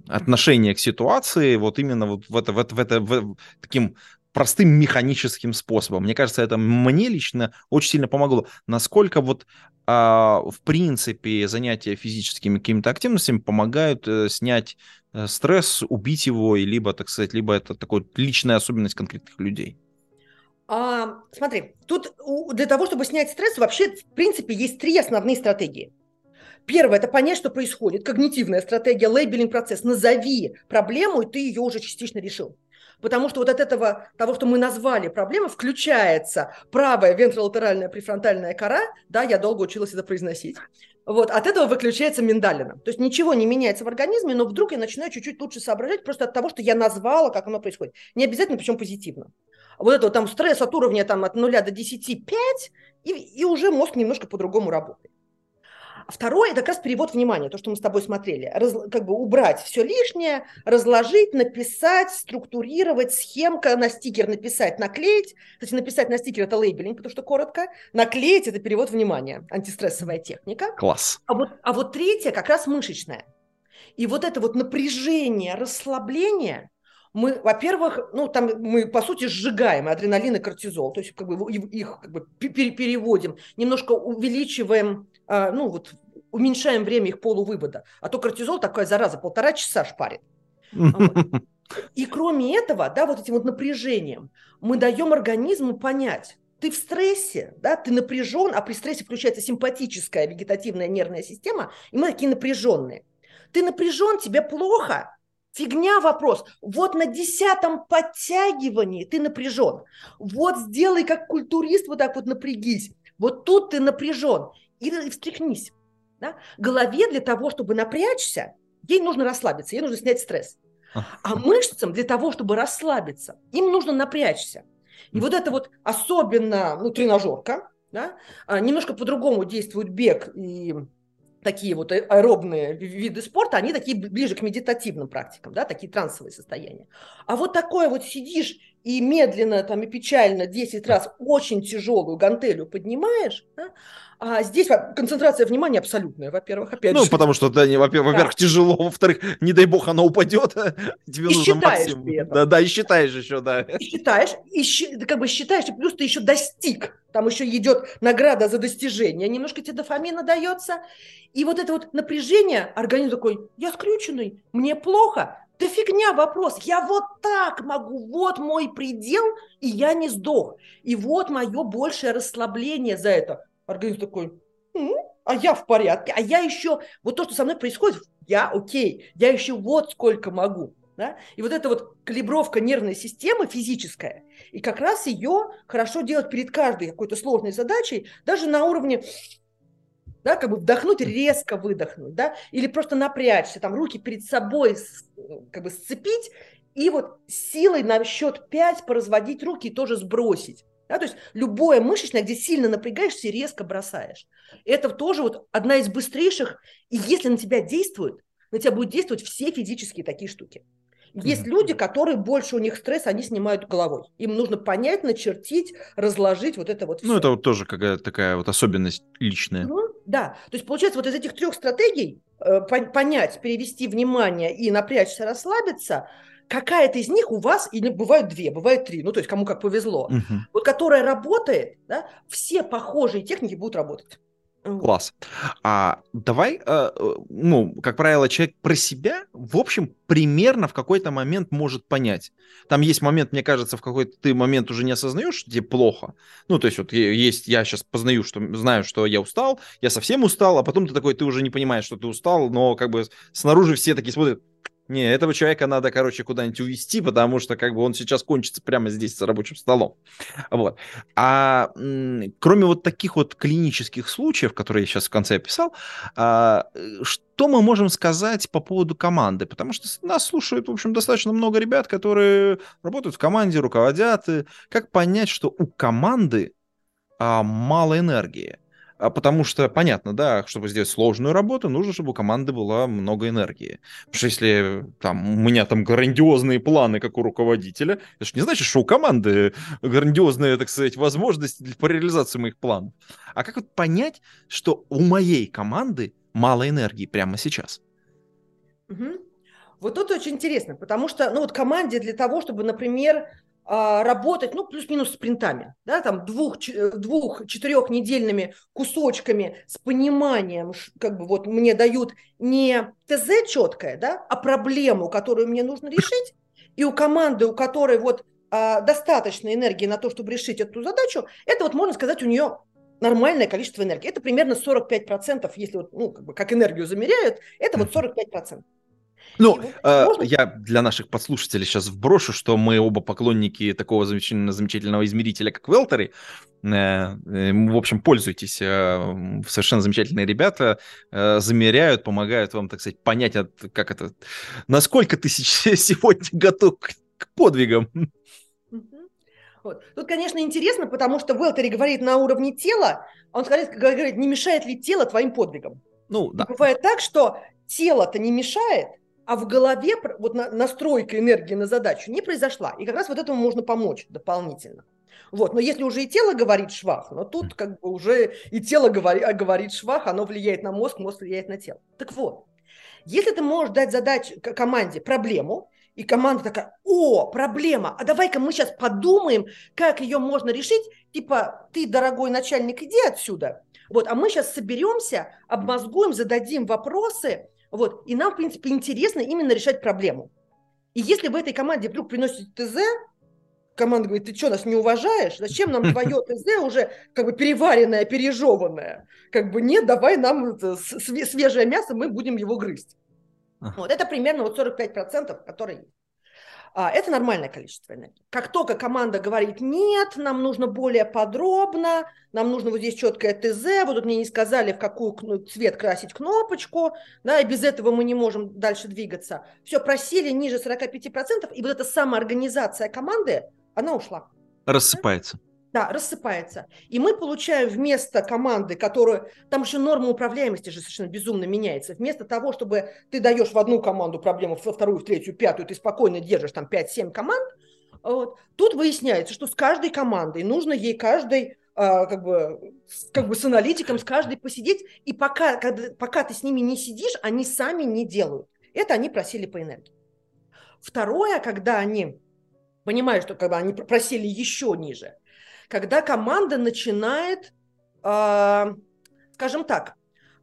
отношение к ситуации, вот именно вот в это, в это, в это в- таким простым механическим способом. Мне кажется, это мне лично очень сильно помогло. Насколько вот а, в принципе занятия физическими какими-то активностями помогают э, снять э, стресс, убить его, и либо, так сказать, либо это такой личная особенность конкретных людей. А, смотри, тут для того, чтобы снять стресс, вообще, в принципе, есть три основные стратегии. Первое – это понять, что происходит. Когнитивная стратегия, лейбелинг процесс. Назови проблему, и ты ее уже частично решил. Потому что вот от этого, того, что мы назвали проблемой, включается правая вентролатеральная префронтальная кора, да, я долго училась это произносить, вот, от этого выключается миндалина. То есть ничего не меняется в организме, но вдруг я начинаю чуть-чуть лучше соображать просто от того, что я назвала, как оно происходит. Не обязательно, причем позитивно. Вот это вот там стресс от уровня там, от 0 до 10, 5, и, и уже мозг немножко по-другому работает. Второе – это как раз перевод внимания, то, что мы с тобой смотрели. Раз- как бы убрать все лишнее, разложить, написать, структурировать, схемка на стикер написать, наклеить. Кстати, написать на стикер – это лейбелинг, потому что коротко. Наклеить – это перевод внимания, антистрессовая техника. Класс. А вот, а вот третье как раз мышечное. И вот это вот напряжение, расслабление, мы, во-первых, ну там мы по сути сжигаем адреналин и кортизол, то есть как бы их как бы пе- пере- переводим, немножко увеличиваем, ну вот уменьшаем время их полувывода. А то кортизол такая зараза, полтора часа шпарит. <laughs> И кроме этого, да, вот этим вот напряжением мы даем организму понять, ты в стрессе, да, ты напряжен, а при стрессе включается симпатическая вегетативная нервная система, и мы такие напряженные. Ты напряжен, тебе плохо, фигня вопрос. Вот на десятом подтягивании ты напряжен. Вот сделай как культурист, вот так вот напрягись. Вот тут ты напряжен. И встряхнись. Да? Голове для того, чтобы напрячься, ей нужно расслабиться, ей нужно снять стресс. А мышцам для того, чтобы расслабиться, им нужно напрячься. И вот это вот особенно, ну, тренажерка, да, а, немножко по-другому действует бег и такие вот а- аэробные ви- виды спорта, они такие ближе к медитативным практикам, да, такие трансовые состояния. А вот такое вот сидишь и медленно там и печально 10 раз очень тяжелую гантелью поднимаешь, да, а здесь концентрация внимания абсолютная, во-первых, опять ну, же. потому что, да, во-первых, да. тяжело, во-вторых, не дай бог, она упадет. <laughs> Тебе и нужно максимум. Да, да, и считаешь еще, да. И считаешь, и как бы считаешь, и плюс ты еще достиг. Там еще идет награда за достижение, немножко тебе дофамина дается. И вот это вот напряжение, организм такой, я скрюченный, мне плохо, да фигня вопрос, я вот так могу, вот мой предел, и я не сдох. И вот мое большее расслабление за это. Организм такой, ну, а я в порядке, а я еще, вот то, что со мной происходит, я окей, я еще вот сколько могу. Да? И вот эта вот калибровка нервной системы физическая, и как раз ее хорошо делать перед каждой какой-то сложной задачей, даже на уровне да, как бы вдохнуть, резко выдохнуть, да, или просто напрячься, там руки перед собой как бы сцепить и вот силой на счет 5 поразводить руки и тоже сбросить. Да, то есть любое мышечное, где сильно напрягаешься, резко бросаешь. Это тоже вот одна из быстрейших, и если на тебя действует, на тебя будут действовать все физические такие штуки. Есть mm-hmm. люди, которые больше у них стресс, они снимают головой. Им нужно понять, начертить, разложить вот это вот все. Ну, это вот тоже какая-то такая вот особенность личная. Ну, да. То есть, получается, вот из этих трех стратегий э, понять, перевести внимание и напрячься, расслабиться, какая-то из них у вас, или бывают две, бывают три, ну, то есть кому как повезло. Угу. Вот которая работает, да, все похожие техники будут работать. Класс. А давай, э, ну, как правило, человек про себя, в общем, примерно в какой-то момент может понять. Там есть момент, мне кажется, в какой-то ты момент уже не осознаешь, что тебе плохо. Ну, то есть вот есть, я сейчас познаю, что знаю, что я устал, я совсем устал, а потом ты такой, ты уже не понимаешь, что ты устал, но как бы снаружи все такие смотрят, не, этого человека надо, короче, куда-нибудь увезти, потому что как бы он сейчас кончится прямо здесь за рабочим столом. Вот. А кроме вот таких вот клинических случаев, которые я сейчас в конце описал, а, что мы можем сказать по поводу команды? Потому что нас слушают, в общем, достаточно много ребят, которые работают в команде, руководят. Как понять, что у команды а, мало энергии? А потому что, понятно, да, чтобы сделать сложную работу, нужно, чтобы у команды была много энергии. Потому что если там, у меня там грандиозные планы, как у руководителя, это же не значит, что у команды грандиозные, так сказать, возможности по реализации моих планов. А как вот понять, что у моей команды мало энергии прямо сейчас? Угу. Вот тут очень интересно, потому что, ну вот команде для того, чтобы, например, работать, ну, плюс-минус спринтами, да, там двух, э, двух четырехнедельными кусочками с пониманием, как бы вот мне дают не ТЗ четкое, да, а проблему, которую мне нужно решить, и у команды, у которой вот а, достаточно энергии на то, чтобы решить эту задачу, это вот, можно сказать, у нее нормальное количество энергии. Это примерно 45%, если вот, ну, как, бы, как энергию замеряют, это вот 45%. Ну, э, я для наших подслушателей сейчас вброшу, что мы оба поклонники такого замечательного, замечательного измерителя, как Велтери. Э, э, в общем, пользуйтесь. Э, совершенно замечательные ребята э, замеряют, помогают вам, так сказать, понять, от, как это, насколько ты <laughs> сегодня готов к, к подвигам. Вот. Тут, конечно, интересно, потому что Велтери говорит на уровне тела, а он говорит, говорит, не мешает ли тело твоим подвигам. Ну, да. И бывает так, что тело-то не мешает, а в голове вот настройка энергии на задачу не произошла. И как раз вот этому можно помочь дополнительно. Вот. Но если уже и тело говорит швах, но тут как бы уже и тело говорит, а говорит швах, оно влияет на мозг, мозг влияет на тело. Так вот, если ты можешь дать задачу команде проблему, и команда такая, о, проблема, а давай-ка мы сейчас подумаем, как ее можно решить. Типа, ты, дорогой начальник, иди отсюда. Вот, а мы сейчас соберемся, обмозгуем, зададим вопросы, вот. И нам, в принципе, интересно именно решать проблему. И если в этой команде вдруг приносит ТЗ, команда говорит, ты что, нас не уважаешь? Зачем нам <laughs> твое ТЗ уже как бы переваренное, пережеванное? Как бы нет, давай нам это, свежее мясо, мы будем его грызть. Вот это примерно вот 45%, которые есть. Это нормальное количество энергии. Как только команда говорит нет, нам нужно более подробно, нам нужно вот здесь четкое ТЗ, вот тут мне не сказали, в какую цвет красить кнопочку, да, и без этого мы не можем дальше двигаться. Все, просили ниже 45%, и вот эта самоорганизация команды, она ушла. Рассыпается. Да, рассыпается. И мы получаем вместо команды, которую... Там еще норма управляемости же совершенно безумно меняется. Вместо того, чтобы ты даешь в одну команду проблему, во вторую, в третью, пятую, ты спокойно держишь там 5-7 команд, Вот. Тут выясняется, что с каждой командой нужно ей каждой а, как бы, как бы с аналитиком, с каждой посидеть, и пока, когда, пока ты с ними не сидишь, они сами не делают. Это они просили по энергии. Второе, когда они понимают, что бы, они просили еще ниже, когда команда начинает, э, скажем так,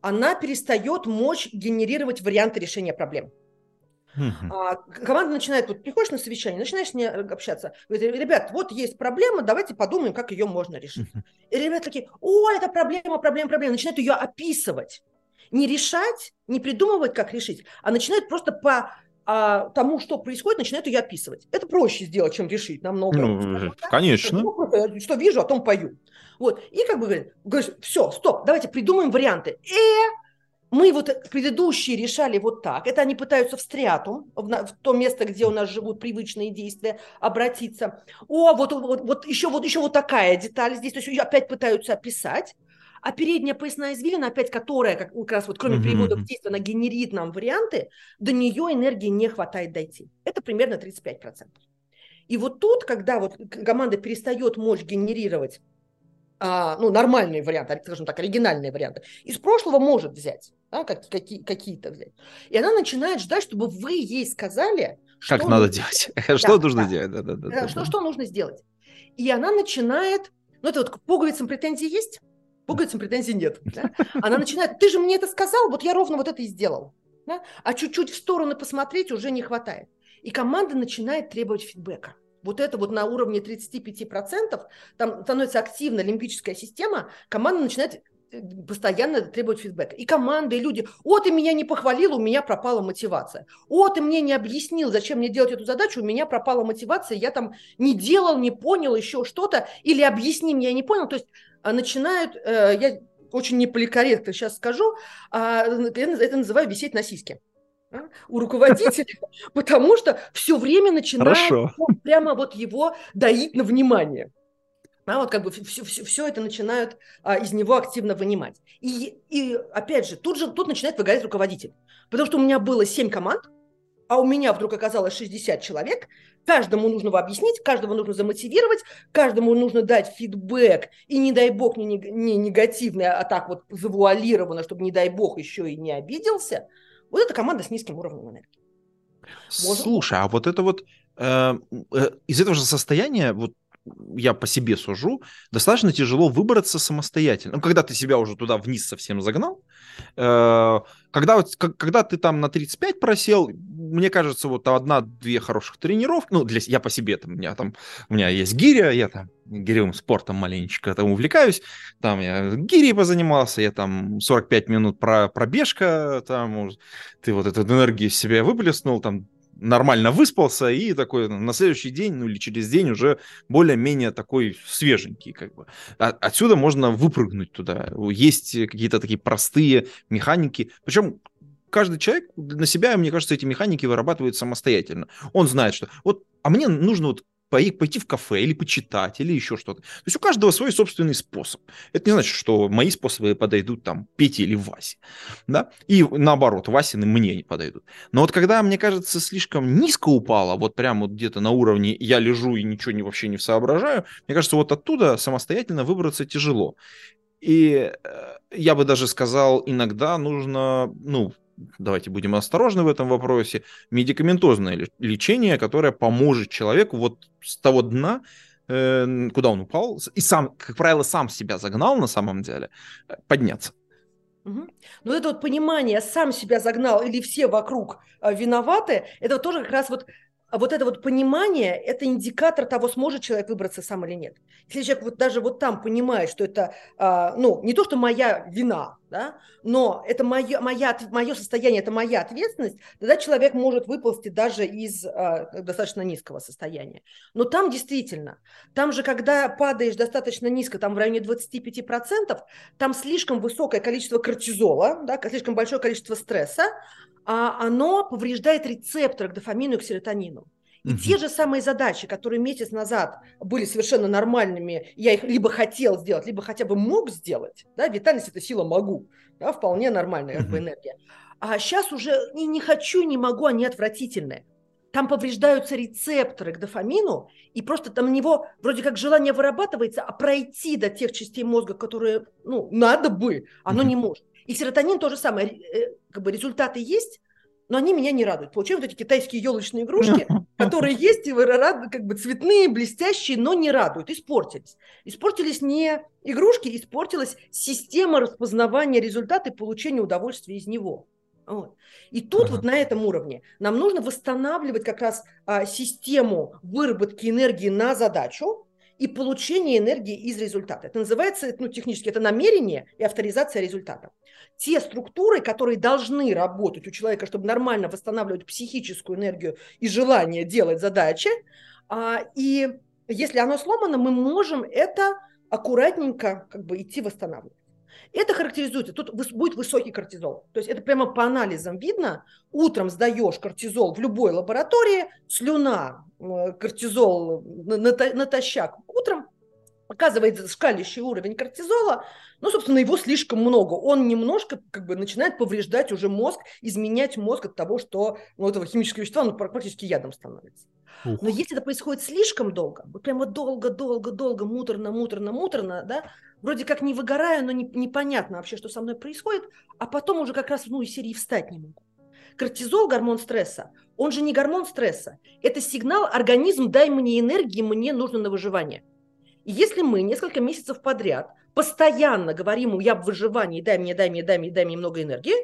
она перестает мочь генерировать варианты решения проблем. А, команда начинает, вот приходишь на совещание, начинаешь с ней общаться, говорит, ребят, вот есть проблема, давайте подумаем, как ее можно решить. И ребята такие, о, это проблема, проблема, проблема, начинают ее описывать. Не решать, не придумывать, как решить, а начинают просто по а, тому, что происходит, начинают ее описывать. Это проще сделать, чем решить намного. Ну, конечно. Что вижу, о том пою. Вот. И как бы говорит, говоришь, все, стоп, давайте придумаем варианты. Э, мы вот предыдущие решали вот так. Это они пытаются в стриатум, в, в то место, где у нас живут привычные действия, обратиться. О, вот, вот, вот, еще, вот еще вот такая деталь здесь. То есть опять пытаются описать. А передняя поясная извилина, опять которая, как, как раз вот кроме mm-hmm. перевода в действие, она генерит нам варианты, до нее энергии не хватает дойти. Это примерно 35%. И вот тут, когда вот команда перестает мощь генерировать а, ну, нормальные варианты, скажем так, оригинальные варианты, из прошлого может взять, да, как, какие, какие-то взять. И она начинает ждать, чтобы вы ей сказали, что как надо делать, <laughs> что нужно делать. Да, да, да, что, что нужно сделать. И она начинает, ну, это вот к пуговицам претензии есть, пуговицам претензий нет. Да? Она начинает, ты же мне это сказал, вот я ровно вот это и сделал. Да? А чуть-чуть в сторону посмотреть уже не хватает. И команда начинает требовать фидбэка вот это вот на уровне 35%, там становится активна лимбическая система, команда начинает э, постоянно требовать фидбэка. И команды, и люди, о, ты меня не похвалил, у меня пропала мотивация. О, ты мне не объяснил, зачем мне делать эту задачу, у меня пропала мотивация, я там не делал, не понял еще что-то, или объясни мне, я не понял. То есть начинают, э, я очень неполикорректно сейчас скажу, а, это называю висеть на сиське у руководителя, <laughs> потому что все время начинает прямо вот его доить на внимание. А вот как бы все, все, все это начинают а, из него активно вынимать. И, и опять же, тут же тут начинает выгорать руководитель. Потому что у меня было 7 команд, а у меня вдруг оказалось 60 человек, каждому нужно объяснить, каждого нужно замотивировать, каждому нужно дать фидбэк, и не дай бог не, не негативный, а так вот завуалированно, чтобы не дай бог еще и не обиделся – вот это команда с низким уровнем энергии. Можно? Слушай, а вот это вот э, э, из этого же состояния, вот я по себе сужу, достаточно тяжело выбраться самостоятельно. Ну, когда ты себя уже туда вниз совсем загнал, э, когда, когда ты там на 35 просел, мне кажется, вот одна-две хороших тренировки, ну, для, я по себе, там, у меня там, у меня есть гиря, я там гиревым спортом маленечко там увлекаюсь, там я гири позанимался, я там 45 минут про пробежка, там, ты вот эту энергию в себя выплеснул, там нормально выспался и такой на следующий день, ну или через день уже более-менее такой свеженький как бы. А, отсюда можно выпрыгнуть туда. Есть какие-то такие простые механики. Причем каждый человек на себя, мне кажется, эти механики вырабатывает самостоятельно. Он знает, что вот, а мне нужно вот пойти в кафе или почитать, или еще что-то. То есть у каждого свой собственный способ. Это не значит, что мои способы подойдут там Пете или Васе. Да? И наоборот, Васины мне не подойдут. Но вот когда, мне кажется, слишком низко упало, вот прямо вот где-то на уровне я лежу и ничего не, вообще не соображаю, мне кажется, вот оттуда самостоятельно выбраться тяжело. И э, я бы даже сказал, иногда нужно, ну, давайте будем осторожны в этом вопросе, медикаментозное лечение, которое поможет человеку вот с того дна, э, куда он упал, и сам, как правило, сам себя загнал на самом деле, э, подняться. Угу. Но это вот понимание, сам себя загнал или все вокруг э, виноваты, это тоже как раз вот вот это вот понимание – это индикатор того, сможет человек выбраться сам или нет. Если человек вот даже вот там понимает, что это, а, ну, не то, что моя вина, да, но это мое, моя, мое состояние, это моя ответственность, тогда человек может выползти даже из а, достаточно низкого состояния. Но там действительно, там же, когда падаешь достаточно низко, там в районе 25%, там слишком высокое количество кортизола, да, слишком большое количество стресса, а оно повреждает рецепторы к дофамину и к серотонину. И угу. те же самые задачи, которые месяц назад были совершенно нормальными, я их либо хотел сделать, либо хотя бы мог сделать, да, витальность – это сила «могу», да, вполне нормальная как бы, энергия. А сейчас уже не, не хочу, не могу, они отвратительные. там повреждаются рецепторы к дофамину, и просто там у него вроде как желание вырабатывается, а пройти до тех частей мозга, которые, ну, надо бы, оно не может. И серотонин то же самое, э, как бы результаты есть, но они меня не радуют. Получаем вот эти китайские елочные игрушки, <laughs> которые есть, и как бы цветные, блестящие, но не радуют, испортились. Испортились не игрушки, испортилась система распознавания результата и получения удовольствия из него. Вот. И тут ага. вот на этом уровне нам нужно восстанавливать как раз а, систему выработки энергии на задачу и получения энергии из результата. Это называется, ну, технически, это намерение и авторизация результата. Те структуры, которые должны работать у человека, чтобы нормально восстанавливать психическую энергию и желание делать задачи, а, и если оно сломано, мы можем это аккуратненько как бы идти восстанавливать. Это характеризуется, тут будет высокий кортизол. То есть это прямо по анализам видно. Утром сдаешь кортизол в любой лаборатории, слюна, кортизол натощак утром, показывает шкалящий уровень кортизола, ну, собственно, его слишком много. Он немножко как бы начинает повреждать уже мозг, изменять мозг от того, что ну, этого химического вещества ну, практически ядом становится. Ух. Но если это происходит слишком долго, вот прямо долго-долго-долго, муторно-муторно-муторно, да, вроде как не выгораю, но не, непонятно вообще, что со мной происходит, а потом уже как раз ну, из серии встать не могу. Кортизол, гормон стресса, он же не гормон стресса. Это сигнал организм, дай мне энергии, мне нужно на выживание. И если мы несколько месяцев подряд постоянно говорим, я в выживании, дай мне, дай мне, дай мне, дай мне много энергии,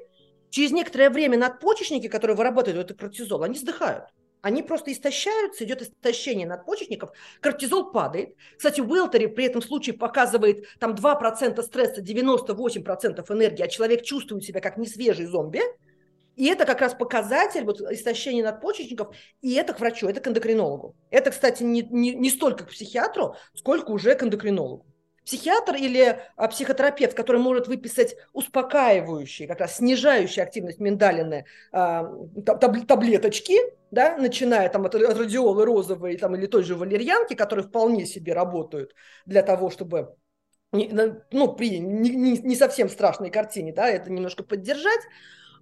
через некоторое время надпочечники, которые вырабатывают этот кортизол, они сдыхают. Они просто истощаются, идет истощение надпочечников, кортизол падает. Кстати, Уилтери при этом случае показывает там 2% стресса, 98% энергии, а человек чувствует себя как несвежий зомби. И это как раз показатель вот, истощения надпочечников, и это к врачу, это к эндокринологу. Это, кстати, не, не, не столько к психиатру, сколько уже к эндокринологу психиатр или а, психотерапевт, который может выписать успокаивающие, как раз снижающие активность миндалины а, таблеточки, да, начиная там от, от радиолы розовой там, или той же валерьянки, которые вполне себе работают для того, чтобы ну, при не, не, не совсем страшной картине, да, это немножко поддержать,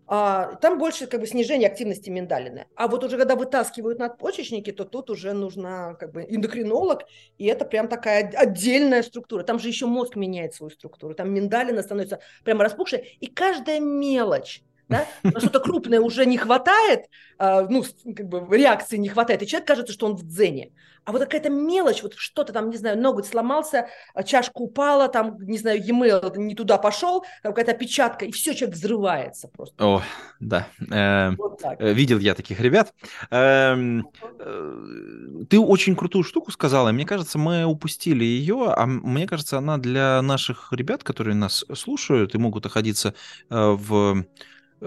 а, там больше как бы снижение активности миндалины. А вот уже когда вытаскивают надпочечники, то тут уже нужна как бы эндокринолог, и это прям такая отдельная структура. Там же еще мозг меняет свою структуру, там миндалина становится прямо распухшая, и каждая мелочь да? что-то крупное уже не хватает, а, ну, как бы реакции не хватает, и человек кажется, что он в дзене. А вот какая-то мелочь, вот что-то там, не знаю, ноготь сломался, а чашка упала, там, не знаю, e-mail не туда пошел, какая-то опечатка, и все, человек взрывается просто. О, да. Эм, вот э, видел я таких ребят. Эм, э, ты очень крутую штуку сказала, мне кажется, мы упустили ее, а мне кажется, она для наших ребят, которые нас слушают и могут находиться э, в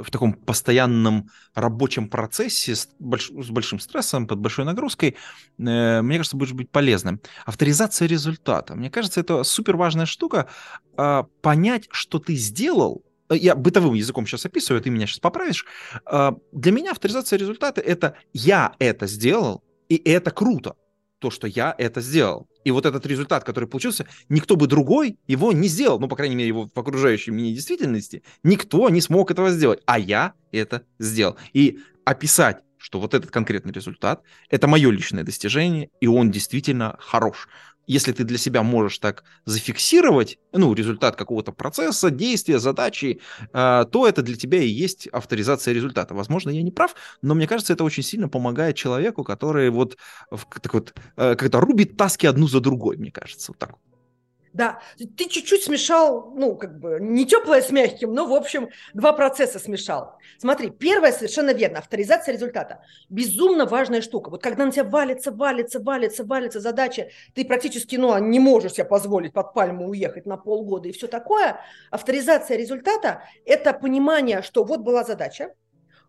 в таком постоянном рабочем процессе с, больш, с большим стрессом, под большой нагрузкой, э, мне кажется, будет быть полезным. Авторизация результата. Мне кажется, это супер важная штука. Э, понять, что ты сделал, э, я бытовым языком сейчас описываю, ты меня сейчас поправишь. Э, для меня авторизация результата это я это сделал, и это круто то, что я это сделал. И вот этот результат, который получился, никто бы другой его не сделал. Ну, по крайней мере, его в окружающей мне действительности никто не смог этого сделать. А я это сделал. И описать что вот этот конкретный результат – это мое личное достижение, и он действительно хорош если ты для себя можешь так зафиксировать, ну, результат какого-то процесса, действия, задачи, э, то это для тебя и есть авторизация результата. Возможно, я не прав, но мне кажется, это очень сильно помогает человеку, который вот, так вот э, как-то рубит таски одну за другой, мне кажется, вот так вот. Да, ты чуть-чуть смешал, ну, как бы, не теплое с мягким, но, в общем, два процесса смешал. Смотри, первое совершенно верно, авторизация результата. Безумно важная штука. Вот когда на тебя валится, валится, валится, валится задача, ты практически, ну, не можешь себе позволить под пальму уехать на полгода и все такое. Авторизация результата – это понимание, что вот была задача,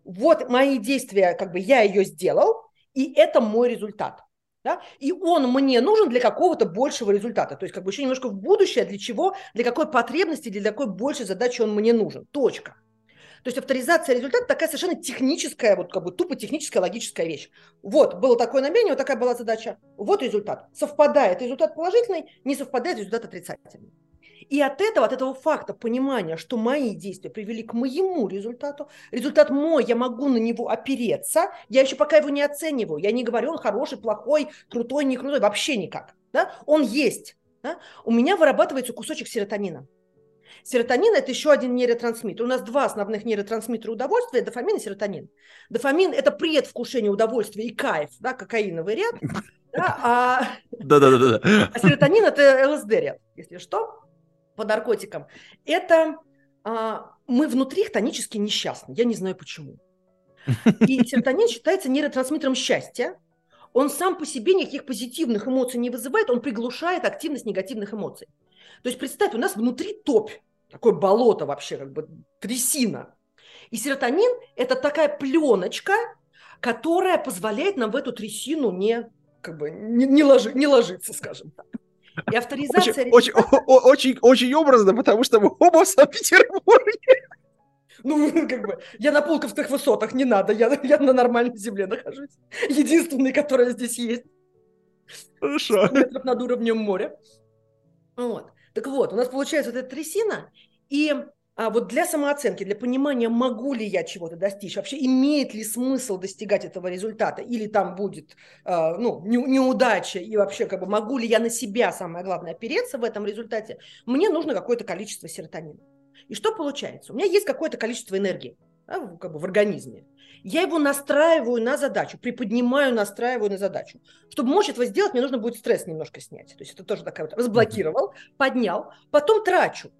вот мои действия, как бы я ее сделал, и это мой результат. Да? И он мне нужен для какого-то большего результата. То есть как бы еще немножко в будущее, для чего, для какой потребности, для какой большей задачи он мне нужен. Точка. То есть авторизация результата такая совершенно техническая, вот как бы тупо техническая логическая вещь. Вот, было такое намерение, вот такая была задача. Вот результат. Совпадает результат положительный, не совпадает результат отрицательный. И от этого, от этого факта понимания, что мои действия привели к моему результату, результат мой, я могу на него опереться, я еще пока его не оцениваю, я не говорю, он хороший, плохой, крутой, не крутой, вообще никак. Да? Он есть. Да? У меня вырабатывается кусочек серотонина. Серотонин – это еще один нейротрансмиттер. У нас два основных нейротрансмиттера удовольствия – дофамин и серотонин. Дофамин – это предвкушение удовольствия и кайф, да, кокаиновый ряд. Да, а... Да-да-да. а серотонин – это ЛСД ряд, если что, по наркотикам. Это а, мы внутри хтонически несчастны. Я не знаю почему. И серотонин считается нейротрансмиттером счастья. Он сам по себе никаких позитивных эмоций не вызывает, он приглушает активность негативных эмоций. То есть представь, у нас внутри топь такое болото вообще, как бы трясина. И серотонин – это такая пленочка, которая позволяет нам в эту трясину не, как бы, не, не, ложи, не ложиться, скажем так. И авторизация... Очень, очень, очень, очень образно, потому что мы оба в Санкт-Петербурге. Ну, <laughs> как бы, я на пулковских высотах, не надо, я, я на нормальной земле нахожусь. Единственный, который здесь есть. Хорошо. Метров над уровнем моря. Вот. Так вот, у нас получается вот эта трясина, и а вот для самооценки, для понимания, могу ли я чего-то достичь, вообще имеет ли смысл достигать этого результата, или там будет э, ну, не, неудача, и вообще как бы могу ли я на себя, самое главное, опереться в этом результате, мне нужно какое-то количество серотонина. И что получается? У меня есть какое-то количество энергии да, как бы в организме. Я его настраиваю на задачу, приподнимаю, настраиваю на задачу. Чтобы мочь этого сделать, мне нужно будет стресс немножко снять. То есть это тоже такая вот разблокировал, поднял, потом трачу.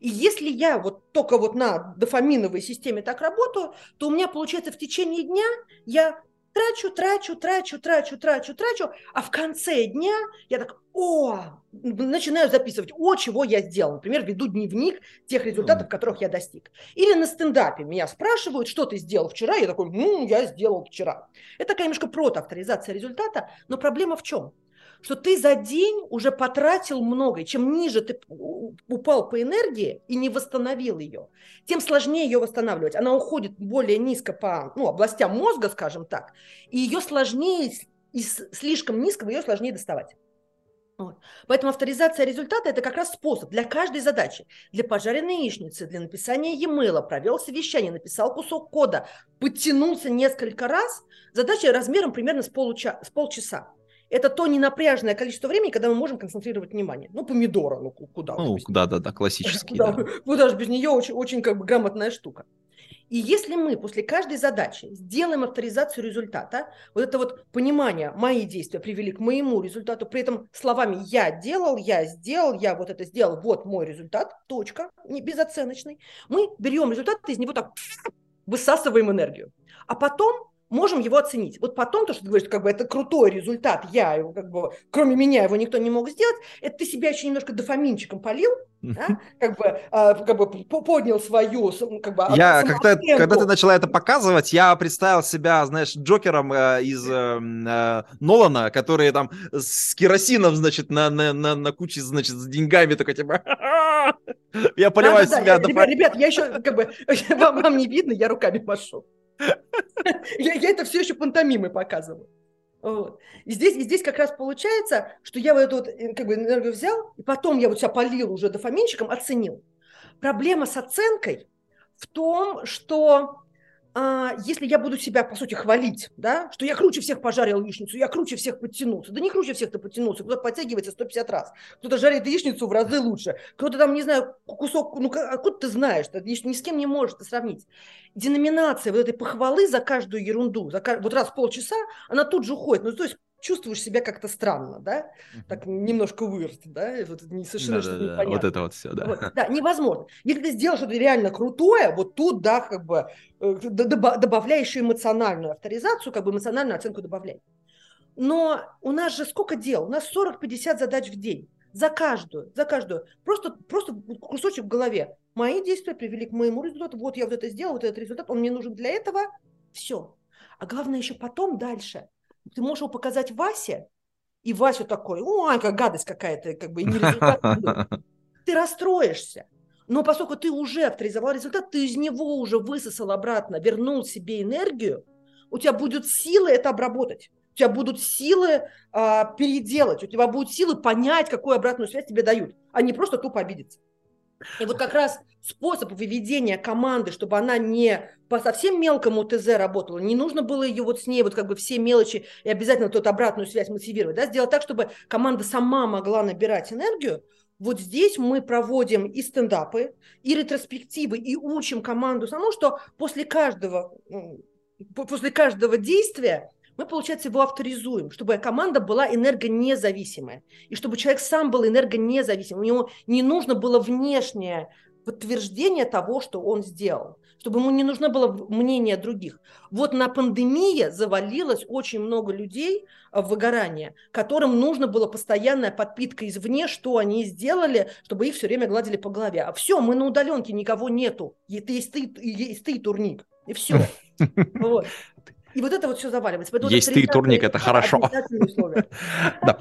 И если я вот только вот на дофаминовой системе так работаю, то у меня получается в течение дня я трачу, трачу, трачу, трачу, трачу, трачу, а в конце дня я так, о, начинаю записывать, о, чего я сделал. Например, веду дневник тех результатов, которых я достиг. Или на стендапе меня спрашивают, что ты сделал вчера, я такой, ну, я сделал вчера. Это такая немножко протоавторизация результата, но проблема в чем? Что ты за день уже потратил много. И чем ниже ты упал по энергии и не восстановил ее, тем сложнее ее восстанавливать. Она уходит более низко по ну, областям мозга, скажем так, и ее сложнее, из слишком низкого ее сложнее доставать. Поэтому авторизация результата – это как раз способ для каждой задачи. Для пожаренной яичницы, для написания e-mail, провел совещание, написал кусок кода, подтянулся несколько раз. Задача размером примерно с, получа, с полчаса это то ненапряжное количество времени, когда мы можем концентрировать внимание. Ну, помидора, ну куда? Ну, да-да-да, классический. Куда, да. куда же без нее очень, очень как бы грамотная штука. И если мы после каждой задачи сделаем авторизацию результата, вот это вот понимание, мои действия привели к моему результату, при этом словами «я делал», «я сделал», «я вот это сделал», «вот мой результат», точка, не безоценочный, мы берем результат и из него так высасываем энергию. А потом можем его оценить. Вот потом то, что ты говоришь, как бы это крутой результат, я его как бы, кроме меня его никто не мог сделать, это ты себя еще немножко дофаминчиком полил, да? как бы, а, как бы поднял свою, как бы, я, когда, когда ты начала это показывать, я представил себя, знаешь, Джокером э, из э, э, Нолана, который там с керосином, значит, на, на, на, на куче, значит, с деньгами такой, типа, <laughs> я поливаю да, да, себя. Да, ребят, ребят, я еще, как бы, <laughs> вам, вам не видно, я руками машу. Я, я это все еще пантомимой показываю. Вот. И, здесь, и здесь как раз получается, что я вот эту вот, э, как бы, энергию взял, и потом я вот себя полил уже дофаминчиком, оценил. Проблема с оценкой в том, что а, если я буду себя, по сути, хвалить, да, что я круче всех пожарил яичницу, я круче всех подтянулся. Да не круче всех ты подтянулся, кто-то подтягивается 150 раз, кто-то жарит яичницу в разы лучше, кто-то там, не знаю, кусок, ну, откуда ты знаешь, ты ни с кем не можешь это сравнить. Деноминация вот этой похвалы за каждую ерунду, за, вот раз в полчаса, она тут же уходит. Ну, то есть чувствуешь себя как-то странно, да, так немножко вырт, да, вот не совершенно да, да, непонятно. Вот это вот все, да. Вот, да, невозможно. Если ты сделал что-то реально крутое, вот тут, да, как бы э, добавляешь эмоциональную авторизацию, как бы эмоциональную оценку добавляй. Но у нас же сколько дел? У нас 40-50 задач в день. За каждую, за каждую. Просто, просто кусочек в голове. Мои действия привели к моему результату. Вот я вот это сделал, вот этот результат, он мне нужен для этого. Все. А главное еще потом дальше – ты можешь его показать Васе, и Вася такой, ой, какая гадость какая-то, как бы, и не результат. Ты расстроишься. Но поскольку ты уже авторизовал результат, ты из него уже высосал обратно, вернул себе энергию, у тебя будет силы это обработать. У тебя будут силы а, переделать, у тебя будут силы понять, какую обратную связь тебе дают, а не просто тупо обидеться. И вот как раз способ выведения команды, чтобы она не по совсем мелкому ТЗ работала, не нужно было ее вот с ней вот как бы все мелочи и обязательно тут обратную связь мотивировать, да, сделать так, чтобы команда сама могла набирать энергию, вот здесь мы проводим и стендапы, и ретроспективы, и учим команду саму, что после каждого, после каждого действия мы, получается, его авторизуем, чтобы команда была энергонезависимая, и чтобы человек сам был энергонезависимым. У него не нужно было внешнее подтверждение того, что он сделал, чтобы ему не нужно было мнение других. Вот на пандемии завалилось очень много людей в выгорание, которым нужно было постоянная подпитка извне, что они сделали, чтобы их все время гладили по голове. А все, мы на удаленке, никого нету. Есть ты, есть ты турник. И все. <laughs> Вот. И вот это вот все заваливается. Поэтому Есть ты турник, это хорошо. <laughs> Да.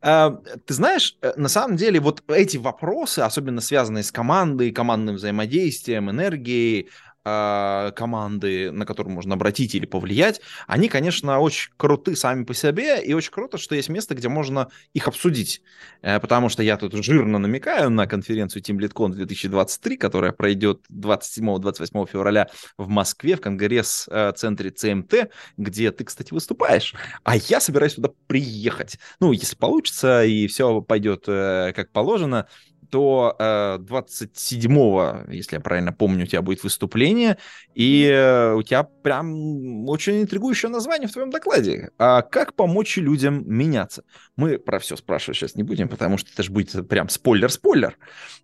А, ты знаешь, э, на самом деле вот эти вопросы, особенно связанные с командой, командным взаимодействием, энергией, команды, на которую можно обратить или повлиять, они, конечно, очень круты сами по себе, и очень круто, что есть место, где можно их обсудить. Э, потому что я тут жирно намекаю на конференцию Team TeamLeadCon 2023, которая пройдет 27-28 февраля в Москве в конгресс-центре ЦМТ, где ты, кстати, выступаешь. А я собираюсь туда приехать. Ну, если получится, и все пойдет э, как положено, то э, 27-го, если я правильно помню, у тебя будет выступление, и э, у тебя прям очень интригующее название в твоем докладе. А как помочь людям меняться? Мы про все спрашивать сейчас не будем, потому что это же будет прям спойлер-спойлер.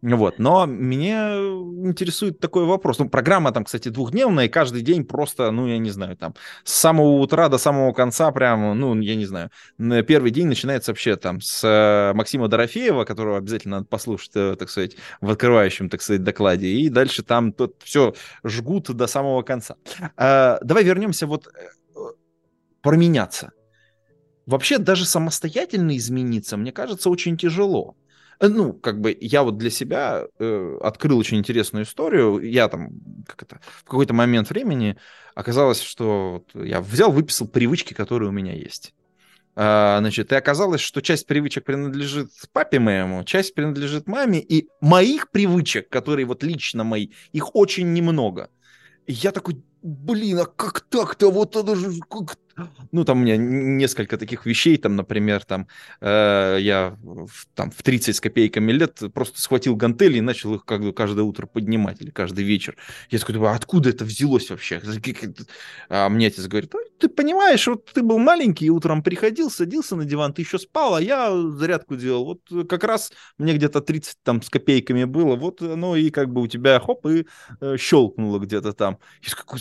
Вот. Но меня интересует такой вопрос. Ну, программа там, кстати, двухдневная, и каждый день просто, ну, я не знаю, там, с самого утра до самого конца прям, ну, я не знаю, первый день начинается вообще там с э, Максима Дорофеева, которого обязательно надо послушать так сказать, в открывающем, так сказать, докладе. И дальше там тут все жгут до самого конца. А, давай вернемся вот э, променяться. Вообще даже самостоятельно измениться, мне кажется, очень тяжело. Э, ну, как бы я вот для себя э, открыл очень интересную историю. Я там как это, в какой-то момент времени оказалось, что вот я взял, выписал привычки, которые у меня есть. А, значит, и оказалось, что часть привычек принадлежит папе моему, часть принадлежит маме, и моих привычек, которые вот лично мои, их очень немного. И я такой, блин, а как так-то? Вот это же как ну, там у меня несколько таких вещей, там, например, там, э, я в, там в 30 с копейками лет просто схватил гантели и начал их как каждое утро поднимать или каждый вечер. Я такой, думаю, откуда это взялось вообще? А мне отец говорит, ты понимаешь, вот ты был маленький, утром приходил, садился на диван, ты еще спал, а я зарядку делал. Вот как раз мне где-то 30 там с копейками было, вот оно и как бы у тебя хоп, и э, щелкнуло где-то там.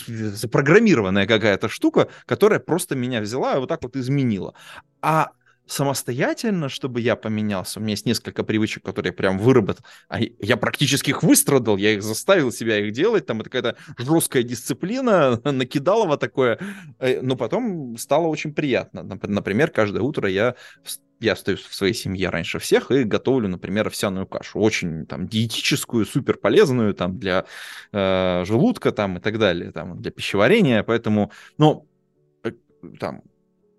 Запрограммированная какая-то штука, которая просто просто меня взяла и вот так вот изменила. А самостоятельно, чтобы я поменялся. У меня есть несколько привычек, которые я прям выработал. А я практически их выстрадал, я их заставил себя их делать. Там это какая-то жесткая дисциплина, <laughs> накидалово такое. Э, но потом стало очень приятно. Например, каждое утро я я остаюсь в своей семье раньше всех и готовлю, например, овсяную кашу. Очень там диетическую, супер полезную там для э, желудка там и так далее, там для пищеварения. Поэтому, ну, там,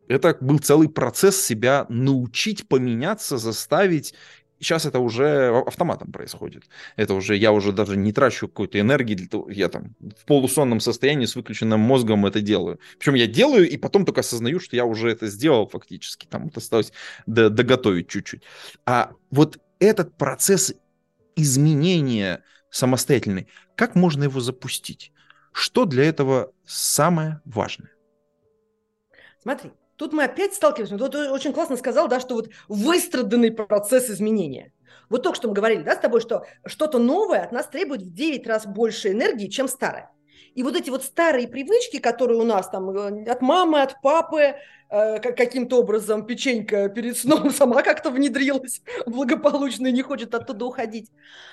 это был целый процесс себя научить поменяться, заставить. Сейчас это уже автоматом происходит. Это уже, я уже даже не трачу какой-то энергии, для того, я там в полусонном состоянии с выключенным мозгом это делаю. Причем я делаю и потом только осознаю, что я уже это сделал фактически. Там вот осталось доготовить чуть-чуть. А вот этот процесс изменения самостоятельный, как можно его запустить? Что для этого самое важное? Смотри, тут мы опять сталкиваемся. Вот ты очень классно сказал, да, что вот выстраданный процесс изменения. Вот только что мы говорили, да, с тобой, что что-то новое от нас требует в 9 раз больше энергии, чем старое. И вот эти вот старые привычки, которые у нас там э, от мамы, от папы, э, каким-то образом печенька перед сном <laughs> сама как-то внедрилась благополучно и не хочет оттуда уходить,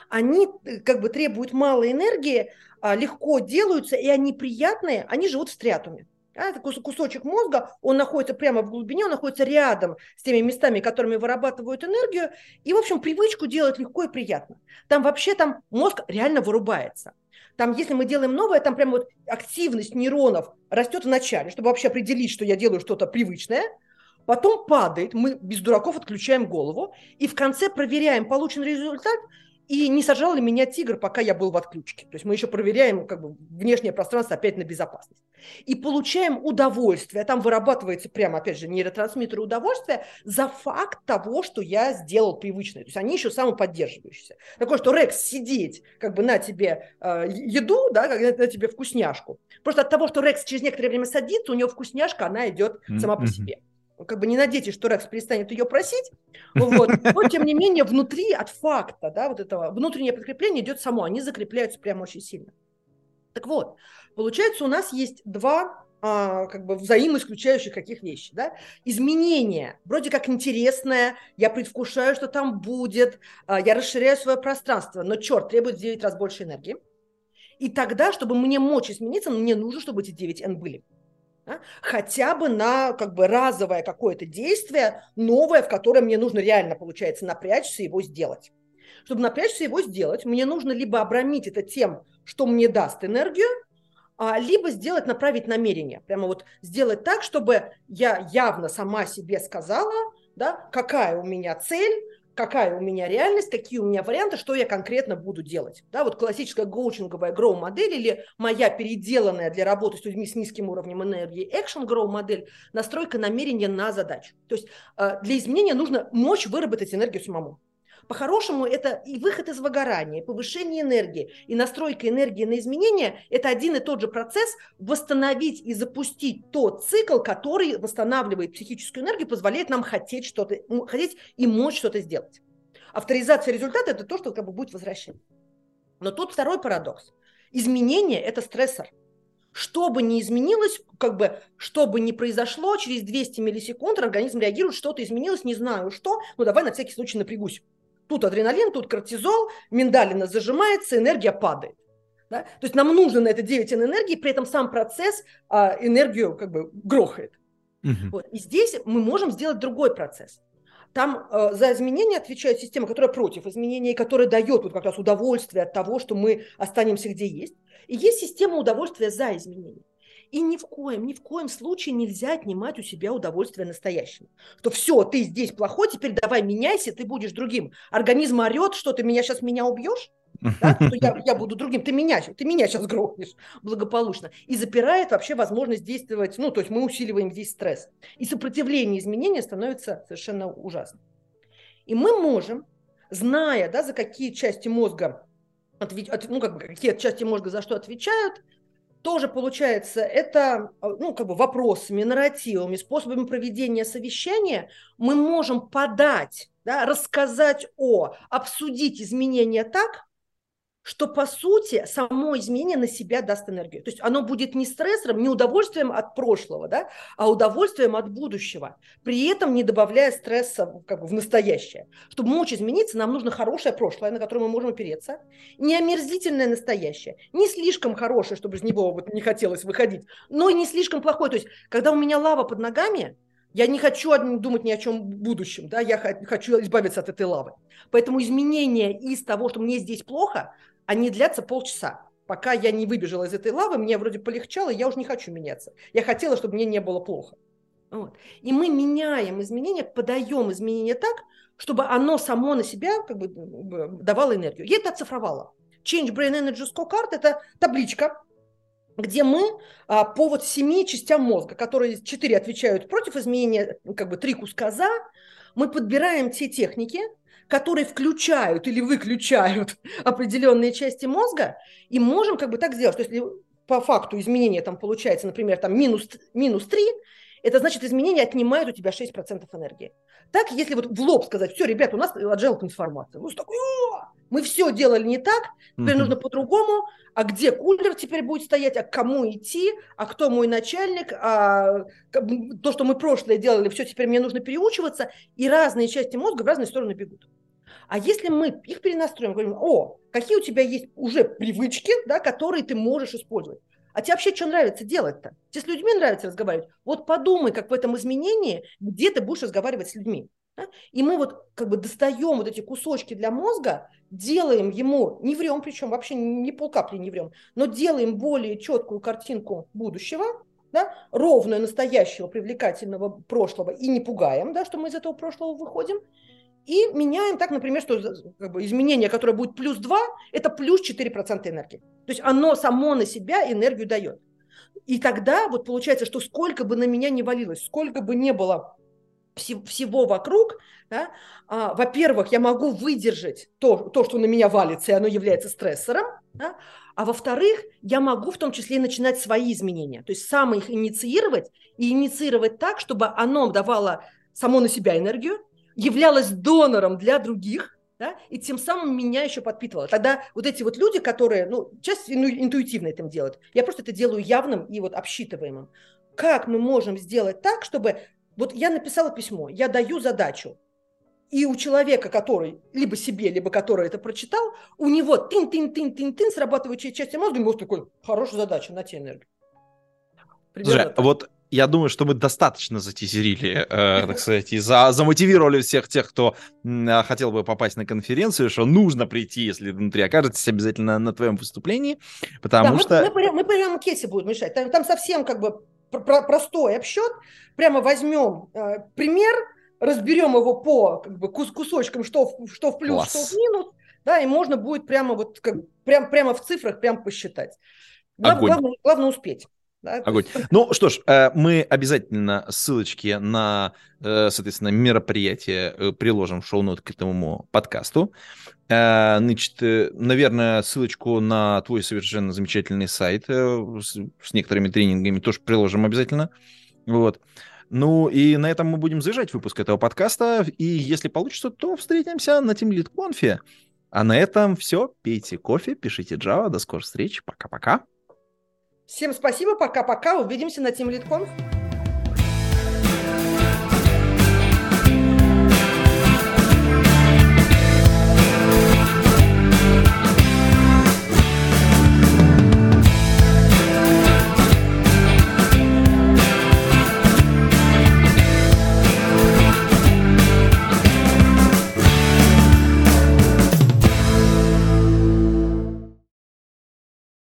они э, как бы требуют мало энергии, а легко делаются, и они приятные, они живут в стриатуме. А, это кусочек мозга, он находится прямо в глубине, он находится рядом с теми местами, которыми вырабатывают энергию, и, в общем, привычку делать легко и приятно. Там вообще там мозг реально вырубается. Там, если мы делаем новое, там прямо вот активность нейронов растет в начале, чтобы вообще определить, что я делаю что-то привычное, потом падает, мы без дураков отключаем голову, и в конце проверяем полученный результат – и не сажал ли меня тигр, пока я был в отключке. То есть мы еще проверяем как бы, внешнее пространство опять на безопасность. И получаем удовольствие. Там вырабатывается прямо, опять же, нейротрансмиттер удовольствия за факт того, что я сделал привычное. То есть они еще самоподдерживающиеся. Такое, что Рекс сидеть как бы на тебе э, еду, да, как на, на тебе вкусняшку. Просто от того, что Рекс через некоторое время садится, у него вкусняшка, она идет сама по себе как бы не надейтесь, что Рекс перестанет ее просить, вот, но тем не менее внутри от факта, да, вот этого внутреннее подкрепление идет само, они закрепляются прямо очень сильно. Так вот, получается, у нас есть два а, как бы взаимоисключающих каких вещей, да? Изменение, вроде как интересное, я предвкушаю, что там будет, а, я расширяю свое пространство, но черт, требует 9 раз больше энергии. И тогда, чтобы мне мочь измениться, мне нужно, чтобы эти 9 N были да? хотя бы на как бы разовое какое-то действие новое, в которое мне нужно реально, получается, напрячься и его сделать. Чтобы напрячься и его сделать, мне нужно либо обрамить это тем, что мне даст энергию, а, либо сделать, направить намерение. Прямо вот сделать так, чтобы я явно сама себе сказала, да, какая у меня цель, какая у меня реальность, какие у меня варианты, что я конкретно буду делать. Да, вот классическая коучинговая grow модель или моя переделанная для работы с людьми с низким уровнем энергии action grow модель, настройка намерения на задачу. То есть э, для изменения нужно мочь выработать энергию самому. По-хорошему, это и выход из выгорания, и повышение энергии, и настройка энергии на изменения – это один и тот же процесс восстановить и запустить тот цикл, который восстанавливает психическую энергию, позволяет нам хотеть что-то, хотеть и мочь что-то сделать. Авторизация результата – это то, что как бы будет возвращение. Но тут второй парадокс. Изменение – это стрессор. Что бы ни изменилось, как бы, что бы ни произошло, через 200 миллисекунд организм реагирует, что-то изменилось, не знаю что, ну давай на всякий случай напрягусь. Тут адреналин, тут кортизол, миндалина зажимается, энергия падает. Да? То есть нам нужно на это 9 энергии, при этом сам процесс а, энергию как бы грохает. Угу. Вот. И здесь мы можем сделать другой процесс. Там э, за изменения отвечает система, которая против изменений, которая дает вот как раз удовольствие от того, что мы останемся где есть. И есть система удовольствия за изменения. И ни в коем, ни в коем случае нельзя отнимать у себя удовольствие настоящего. Что все, ты здесь плохой, теперь давай меняйся, ты будешь другим. Организм орет, что ты меня сейчас меня убьешь, да, <laughs> что я, я буду другим, ты меня, ты меня сейчас грохнешь благополучно. И запирает вообще возможность действовать, ну, то есть мы усиливаем здесь стресс. И сопротивление изменения становится совершенно ужасным. И мы можем, зная, да, за какие части мозга, отвеч... ну, как бы, какие части мозга за что отвечают, тоже получается, это ну, как бы вопросами, нарративами, способами проведения совещания мы можем подать, да, рассказать о, обсудить изменения так, что по сути само изменение на себя даст энергию. То есть оно будет не стрессором, не удовольствием от прошлого, да, а удовольствием от будущего, при этом не добавляя стресса как бы, в настоящее. Чтобы мочь измениться, нам нужно хорошее прошлое, на которое мы можем опереться, не омерзительное настоящее, не слишком хорошее, чтобы из него вот не хотелось выходить, но и не слишком плохое. То есть когда у меня лава под ногами, я не хочу думать ни о чем будущем, да, я хочу избавиться от этой лавы. Поэтому изменения из того, что мне здесь плохо, они длятся полчаса. Пока я не выбежала из этой лавы, мне вроде полегчало, я уже не хочу меняться. Я хотела, чтобы мне не было плохо. Вот. И мы меняем изменения, подаем изменения так, чтобы оно само на себя как бы давало энергию. Я это оцифровала. Change Brain Energy Scorecard – это табличка, где мы а, по вот семи частям мозга, которые четыре отвечают против изменения, как бы три куска за, мы подбираем те техники, которые включают или выключают <laughs> определенные части мозга, и можем как бы так сделать, что если по факту изменения там получается, например, там минус, минус 3, это значит, изменение отнимает у тебя 6% энергии. Так, если вот в лоб сказать, все, ребята, у нас agile трансформация. Ну, такой, мы все делали не так, теперь нужно по-другому, а где кулер теперь будет стоять, а к кому идти, а кто мой начальник, а то, что мы прошлое делали, все, теперь мне нужно переучиваться, и разные части мозга в разные стороны бегут. А если мы их перенастроим, говорим, о, какие у тебя есть уже привычки, да, которые ты можешь использовать. А тебе вообще что нравится делать-то? Тебе с людьми нравится разговаривать? Вот подумай, как в этом изменении, где ты будешь разговаривать с людьми. Да? И мы вот как бы достаем вот эти кусочки для мозга, делаем ему, не врем, причем вообще ни полкапли не врем, но делаем более четкую картинку будущего, да, ровное настоящего привлекательного прошлого и не пугаем, да, что мы из этого прошлого выходим, и меняем так, например, что как бы, изменение, которое будет плюс 2, это плюс 4% энергии. То есть оно само на себя энергию дает. И тогда вот получается, что сколько бы на меня не валилось, сколько бы не было всего вокруг, да, а, во-первых, я могу выдержать то, то, что на меня валится, и оно является стрессором, да, а во-вторых, я могу в том числе и начинать свои изменения, то есть сам их инициировать и инициировать так, чтобы оно давало само на себя энергию, являлось донором для других, да, и тем самым меня еще подпитывало. Тогда вот эти вот люди, которые, ну, часть интуитивно этим делают, я просто это делаю явным и вот обсчитываемым. Как мы можем сделать так, чтобы... Вот я написала письмо, я даю задачу, и у человека, который либо себе, либо который это прочитал, у него тын-тын-тын-тын-тын срабатывает часть мозга, и мозг такой, хорошая задача, на тебе энергию. Слушай, вот я думаю, что мы достаточно затизерили, э, так сказать, и за, замотивировали всех тех, кто э, хотел бы попасть на конференцию, что нужно прийти, если внутри окажетесь обязательно на твоем выступлении, потому да, что... Мы, мы, мы прямо кейсе будем мешать. Там, там совсем как бы про простой обсчет. Прямо возьмем э, пример, разберем его по как бы, кус кусочкам, что, что в плюс, Класс. что в минус, да, и можно будет прямо вот как, прям, прямо в цифрах прям посчитать. Главное, главное, главное успеть. Да, Огонь. <laughs> Ну что ж, э, мы обязательно ссылочки на, э, соответственно, мероприятие э, приложим в шоу-нот к этому подкасту. Значит, наверное, ссылочку на твой совершенно замечательный сайт с некоторыми тренингами тоже приложим обязательно. Вот. Ну и на этом мы будем завершать выпуск этого подкаста. И если получится, то встретимся на Team Lead Conf. А на этом все. Пейте кофе, пишите Java. До скорых встреч. Пока-пока. Всем спасибо, пока-пока, увидимся на Team Lead.